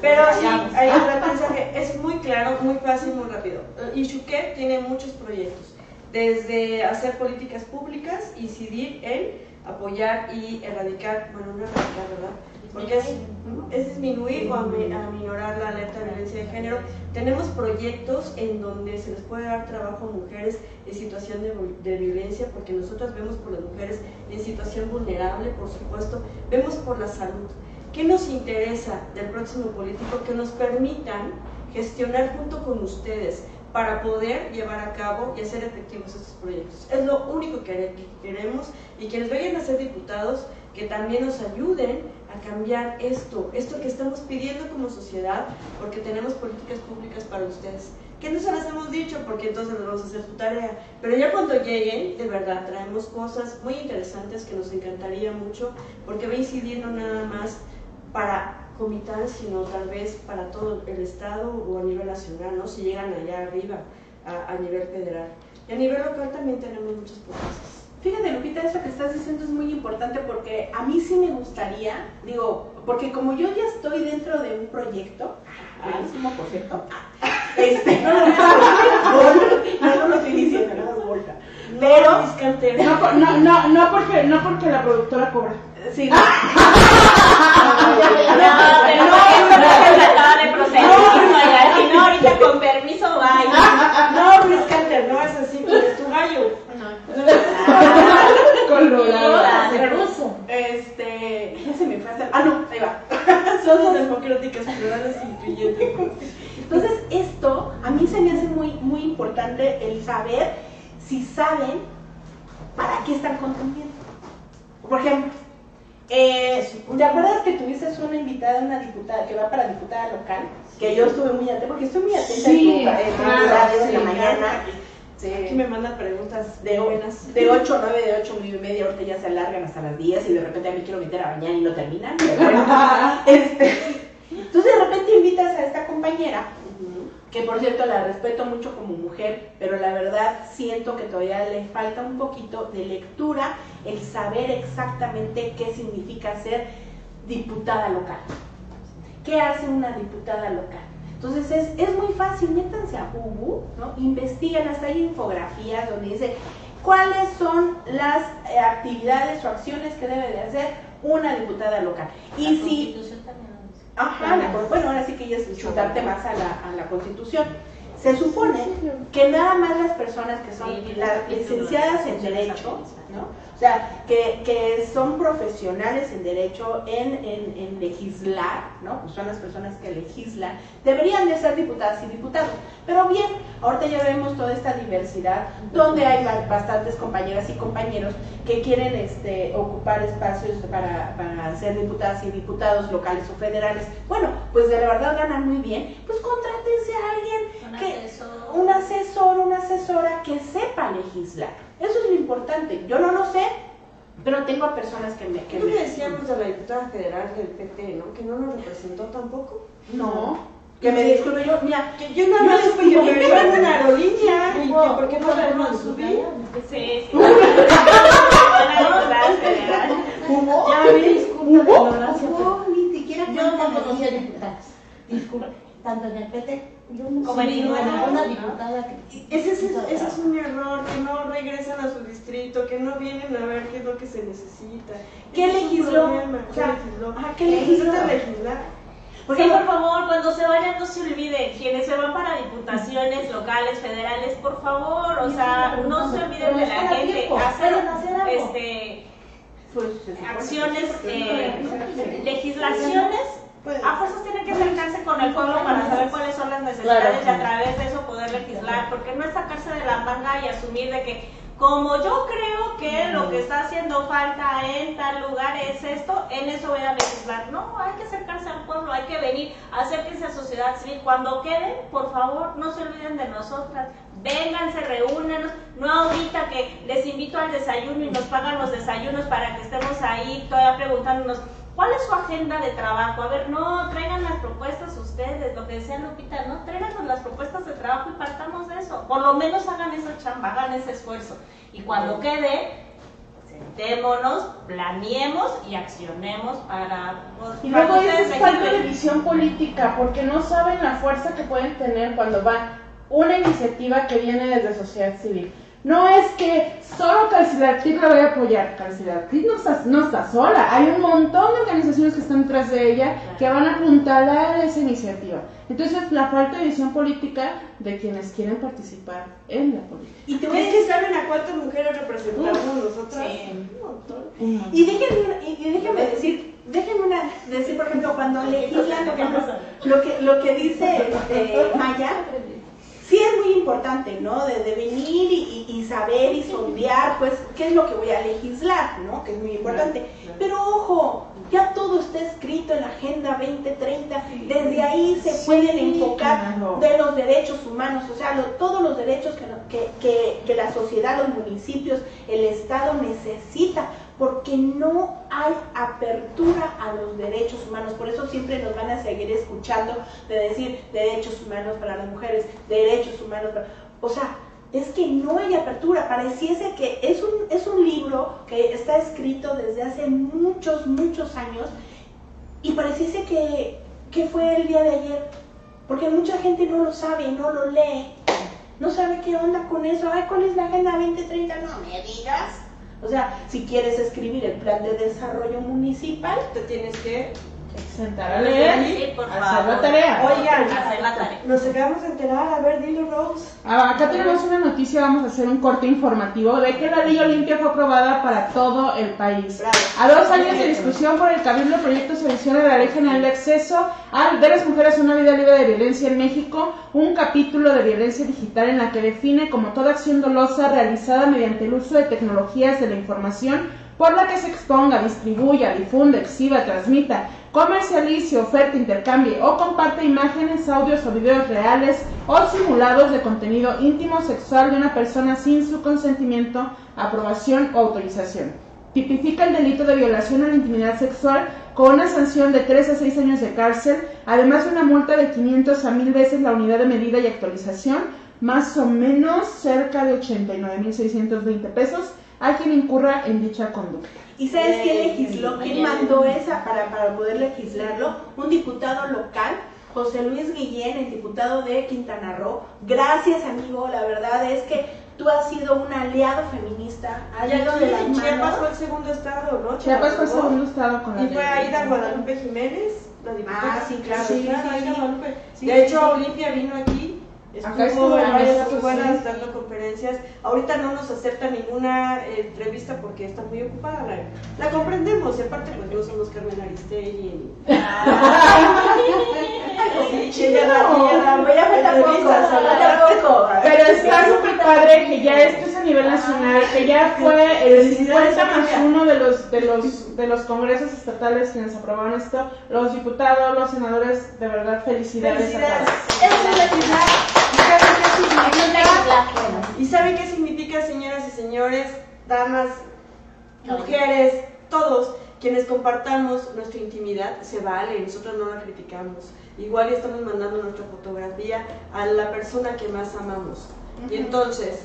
pero sí, hay otro mensaje, es muy claro, muy fácil, muy rápido. Eh, Ishuquet tiene muchos proyectos, desde hacer políticas públicas, incidir en apoyar y erradicar, bueno, no erradicar, ¿verdad? Porque es, disminuir o ami- aminorar la alerta de violencia de género. Tenemos proyectos en donde se les puede dar trabajo a mujeres en situación de, de violencia, porque nosotros vemos por las mujeres en situación vulnerable, por supuesto, vemos por la salud. ¿Qué nos interesa del próximo político? Que nos permitan gestionar junto con ustedes para poder llevar a cabo y hacer efectivos estos proyectos. Es lo único que que queremos y quienes vayan a ser diputados que también nos ayuden a cambiar esto, esto que estamos pidiendo como sociedad, porque tenemos políticas públicas para ustedes. Que no se las hemos dicho porque entonces les vamos a hacer su tarea. Pero ya cuando lleguen, de verdad, traemos cosas muy interesantes que nos encantaría mucho, porque va a incidir no nada más para Comitán, sino tal vez para todo el Estado o a nivel nacional, ¿no? Si llegan allá arriba, a, a nivel federal. Y a nivel local también tenemos muchas propuestas. Fíjate, Lupita, eso que estás diciendo es muy importante porque a mí sí me gustaría, digo, porque como yo ya estoy dentro de un proyecto, buenísimo, por cierto, este, no, lo no, estoy diciendo, no das vuelta. Pero, no, no, no, porque, no porque la productora cobra. Sí, No, no, no no, con permiso, vaya. No, Chris Canter, no es así, pero es tu gallo. Colorada. de ruso. este, ya se me fue ah, no, ahí va. Somos democráticas, plurales e incluyentes. Entonces, esto a mí se me hace muy, muy importante el saber si saben para qué están contendiendo. Por ejemplo, eh, ¿te acuerdas que tuviste una invitada, una diputada, que va para diputada local? Que yo estuve muy atenta, porque estoy muy atenta Sí, en tu claro, sí, la mañana. Aquí Sí. me mandan preguntas De, buenas. de 8 a 9, de 8 a 9 y media, ahorita ya se alargan hasta las 10 y de repente a mí quiero meter a bañar y no terminan. pero bueno. Este, entonces de repente invitas a esta compañera que por cierto la respeto mucho como mujer, pero la verdad siento que todavía le falta un poquito de lectura, el saber exactamente qué significa ser diputada local. ¿Qué hace una diputada local? Entonces es, es muy fácil, métanse a Google, ¿no? investiguen, hasta hay infografías donde dice cuáles son las eh, actividades o acciones que debe de hacer una diputada local. Y si también. Ajá, la bueno, ahora sí que ya es chutarte más a la, a la constitución. Se supone que nada más las personas que son las licenciadas en Derecho. ¿no? O sea, que, que son profesionales en Derecho, en, en, en legislar, ¿no? Pues son las personas que legislan, deberían de ser diputadas y diputados. Pero bien, ahorita ya vemos toda esta diversidad, donde hay ba- bastantes compañeras y compañeros que quieren este, ocupar espacios para, para ser diputadas y diputados locales o federales. Bueno, pues de verdad ganan muy bien, pues contrátense a alguien que. Un asesor, una asesora que sepa legislar. Eso es lo importante. Yo no lo sé, pero tengo a personas que me... Que ¿Qué me- le decíamos a la diputada federal del PT, no? Que no nos representó tampoco. No. Que me disculpe yo, mira, Que yo nada más supe que me iba en una aerolínea y que por qué no la no subí. Sí, sí. Federal. Ya pero- No, ni siquiera Yo no conocía diputadas. Disculpe. tanto en el PT yo Como en ninguna, una ¿no? diputada que Ese es, ese es un error, que no regresan a su distrito, que no vienen a ver qué es lo que se necesita. ¿Qué es legisló? problema, O sea, ¿Qué legisló? ¿qué legislar. Porque sí, por favor, cuando se vayan no se olviden, quienes se van para diputaciones locales, federales, por favor, o sea, no se olviden de la gente, hacer, pueden hacer algo. este, pues, acciones, eh, legislaciones, a fuerzas tienen que acercarse con el pueblo para saber cuáles son las necesidades y a través de eso poder legislar, porque no es sacarse de la manga y asumir de que como yo creo que lo que está haciendo falta en tal lugar es esto, en eso voy a legislar. No, hay que acercarse al pueblo, hay que venir, acérquense a sociedad civil. Cuando queden, por favor, no se olviden de nosotras. Vénganse, reúnanos, no ahorita que les invito al desayuno y nos pagan los desayunos para que estemos ahí todavía preguntándonos ¿Cuál es su agenda de trabajo? A ver, no, traigan las propuestas ustedes, lo que decía Lupita, no, tráiganos las propuestas de trabajo y partamos de eso. Por lo menos hagan esa chamba, hagan ese esfuerzo. Y cuando quede, sentémonos, planeemos y accionemos para... pues, Y luego es falta de visión política, porque no saben la fuerza que pueden tener cuando va una iniciativa que viene desde sociedad civil. No es que solo Calcilartic la vaya a apoyar. Calcilartic no está, no está sola. Hay un montón de organizaciones que están detrás de ella que van a apuntalar esa iniciativa. Entonces, la falta de visión política de quienes quieren participar en la política. Y te voy a ¿Es decir, que saben a cuántas mujeres representamos nosotras? sí. Un montón. y déjenme, y y déjenme decir, déjenme una, decir, por ejemplo, cuando legislan, lo que, lo que dice este, Maya, sí es muy importante, ¿no? De, de venir y, saber y sondear, pues, qué es lo que voy a legislar, ¿no? Que es muy importante. Pero ojo, ya todo está escrito en la Agenda 2030, desde ahí se pueden enfocar de los derechos humanos, o sea, lo- todos los derechos que, no- que, que- que la sociedad, los municipios, el Estado necesita, porque no hay apertura a los derechos humanos. Por eso siempre nos van a seguir escuchando de decir derechos humanos para las mujeres, derechos humanos para... O sea, es que no hay apertura. Pareciese que es un, es un libro que está escrito desde hace muchos, muchos años y pareciese que, que fue el día de ayer. Porque mucha gente no lo sabe, no lo lee, no sabe qué onda con eso. Ay, ¿cuál es la Agenda 2030? No me digas. O sea, si quieres escribir el plan de desarrollo municipal, Te tienes que Sentar a leer. Sí, por hacer favor. la tarea. Oigan, Hacer la tarea. nos acabamos de enterar, a ver, dilo Rose. Ah, acá tenemos una noticia, vamos a hacer un corte informativo de que la ley Olimpia fue aprobada para todo el país. Bravo. A dos años de discusión por el Cabildo, el proyecto se adiciona a la Ley General de Acceso al de las mujeres a una vida libre de violencia en México, un capítulo de violencia digital en la que define como toda acción dolosa realizada mediante el uso de tecnologías de la información por la que se exponga, distribuya, difunda, exhiba, transmita, comercialice, oferta, intercambie o comparte imágenes, audios o videos reales o simulados de contenido íntimo sexual de una persona sin su consentimiento, aprobación o autorización. Tipifica el delito de violación a la intimidad sexual con una sanción de 3 a 6 años de cárcel, además de una multa de 500 a 1000 veces la unidad de medida y actualización, más o menos cerca de 89.620 pesos a quien incurra en dicha conducta. ¿Y sabes quién legisló? ¿Quién mandó esa para, para poder legislarlo? Un diputado local, José Luis Guillén, el diputado de Quintana Roo. Gracias, amigo. La verdad es que tú has sido un aliado feminista. Aquí de en Chiapas fue el segundo estado, ¿no? Chiapas fue el segundo estado con la Y fue Aida Guadalupe Jiménez, la diputada. Ah, sí, claro, Sí, sí, sí, sí. De hecho. Olimpia vino aquí. Estuvo Estuvo en varias sí. dando conferencias. Ahorita no nos acepta ninguna eh, entrevista porque está muy ocupada. La, la comprendemos. Y aparte, pues no somos Carmen Aristegui. Pero está súper padre que ya esto es a nivel nacional, que ya fue el 50 más uno de los, de los, de los congresos estatales quienes aprobaron esto, los diputados, los senadores, de verdad, felicidades, Felicidades. a todos. ¿Y saben qué significa, señoras y señores, damas, mujeres, todos? Quienes compartamos nuestra intimidad, se vale, nosotros no la criticamos. Igual estamos mandando nuestra fotografía a la persona que más amamos. Y entonces,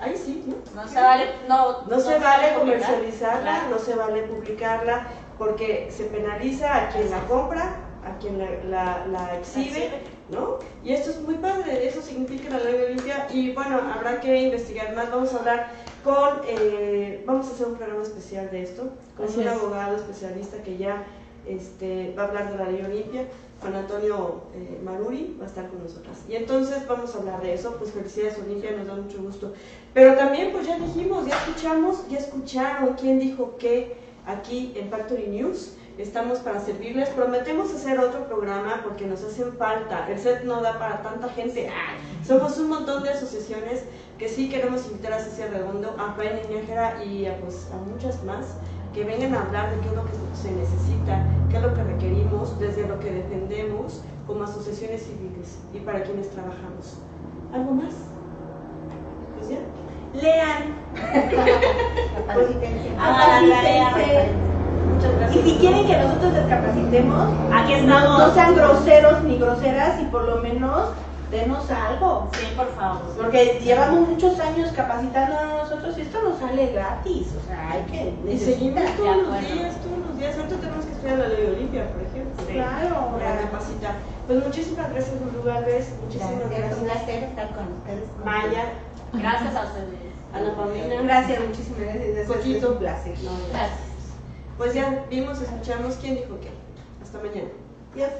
ahí sí, ¿no? No se vale, no, No se vale comercializarla, Claro. no se vale publicarla, porque se penaliza a quien la compra, a quien la, la- la exhibe ¿no? Y esto es muy padre, eso significa la ley Olimpia y bueno, habrá que investigar más, vamos a hablar con, eh, vamos a hacer un programa especial de esto, con Así un es. abogado especialista que ya este, va a hablar de la ley Olimpia, Juan Antonio eh, Maruri va a estar con nosotras. Y entonces vamos a hablar de eso, pues felicidades Olimpia, nos da mucho gusto. Pero también pues ya dijimos, ya escuchamos, ya escucharon quién dijo qué aquí en Factory News. Estamos para servirles. Prometemos hacer otro programa porque nos hacen falta. El set no da para tanta gente. Ah, somos un montón de asociaciones que sí queremos invitar a Cecilia Redondo, a Faina Nájera y a, pues, a muchas más que vengan a hablar de qué es lo que se necesita, qué es lo que requerimos, desde lo que defendemos como asociaciones civiles y para quienes trabajamos. ¿Algo más? Pues ya. Lean. Capacítense. Capacítense. Muchas Y gracias. si quieren que nosotros les capacitemos, Aquí no, estamos. no sean groseros ni groseras y por lo menos denos algo. Sí, por favor. Porque llevamos muchos años capacitando a nosotros y esto nos sale gratis. O sea, hay que. Y seguimos de todos los días, todos los días. Ahorita tenemos que estudiar la ley Olimpia, por ejemplo. Claro. Para capacitar. Pues muchísimas gracias, Lulu Galvez. Muchísimas Gracias, es un gracias. placer estar con ustedes. Maya, Gracias a ustedes. Ana Paulina. Gracias, muchísimas gracias. Coquito. un placer. No, Gracias. Pues ya vimos, escuchamos quién dijo qué. Hasta mañana. Adiós.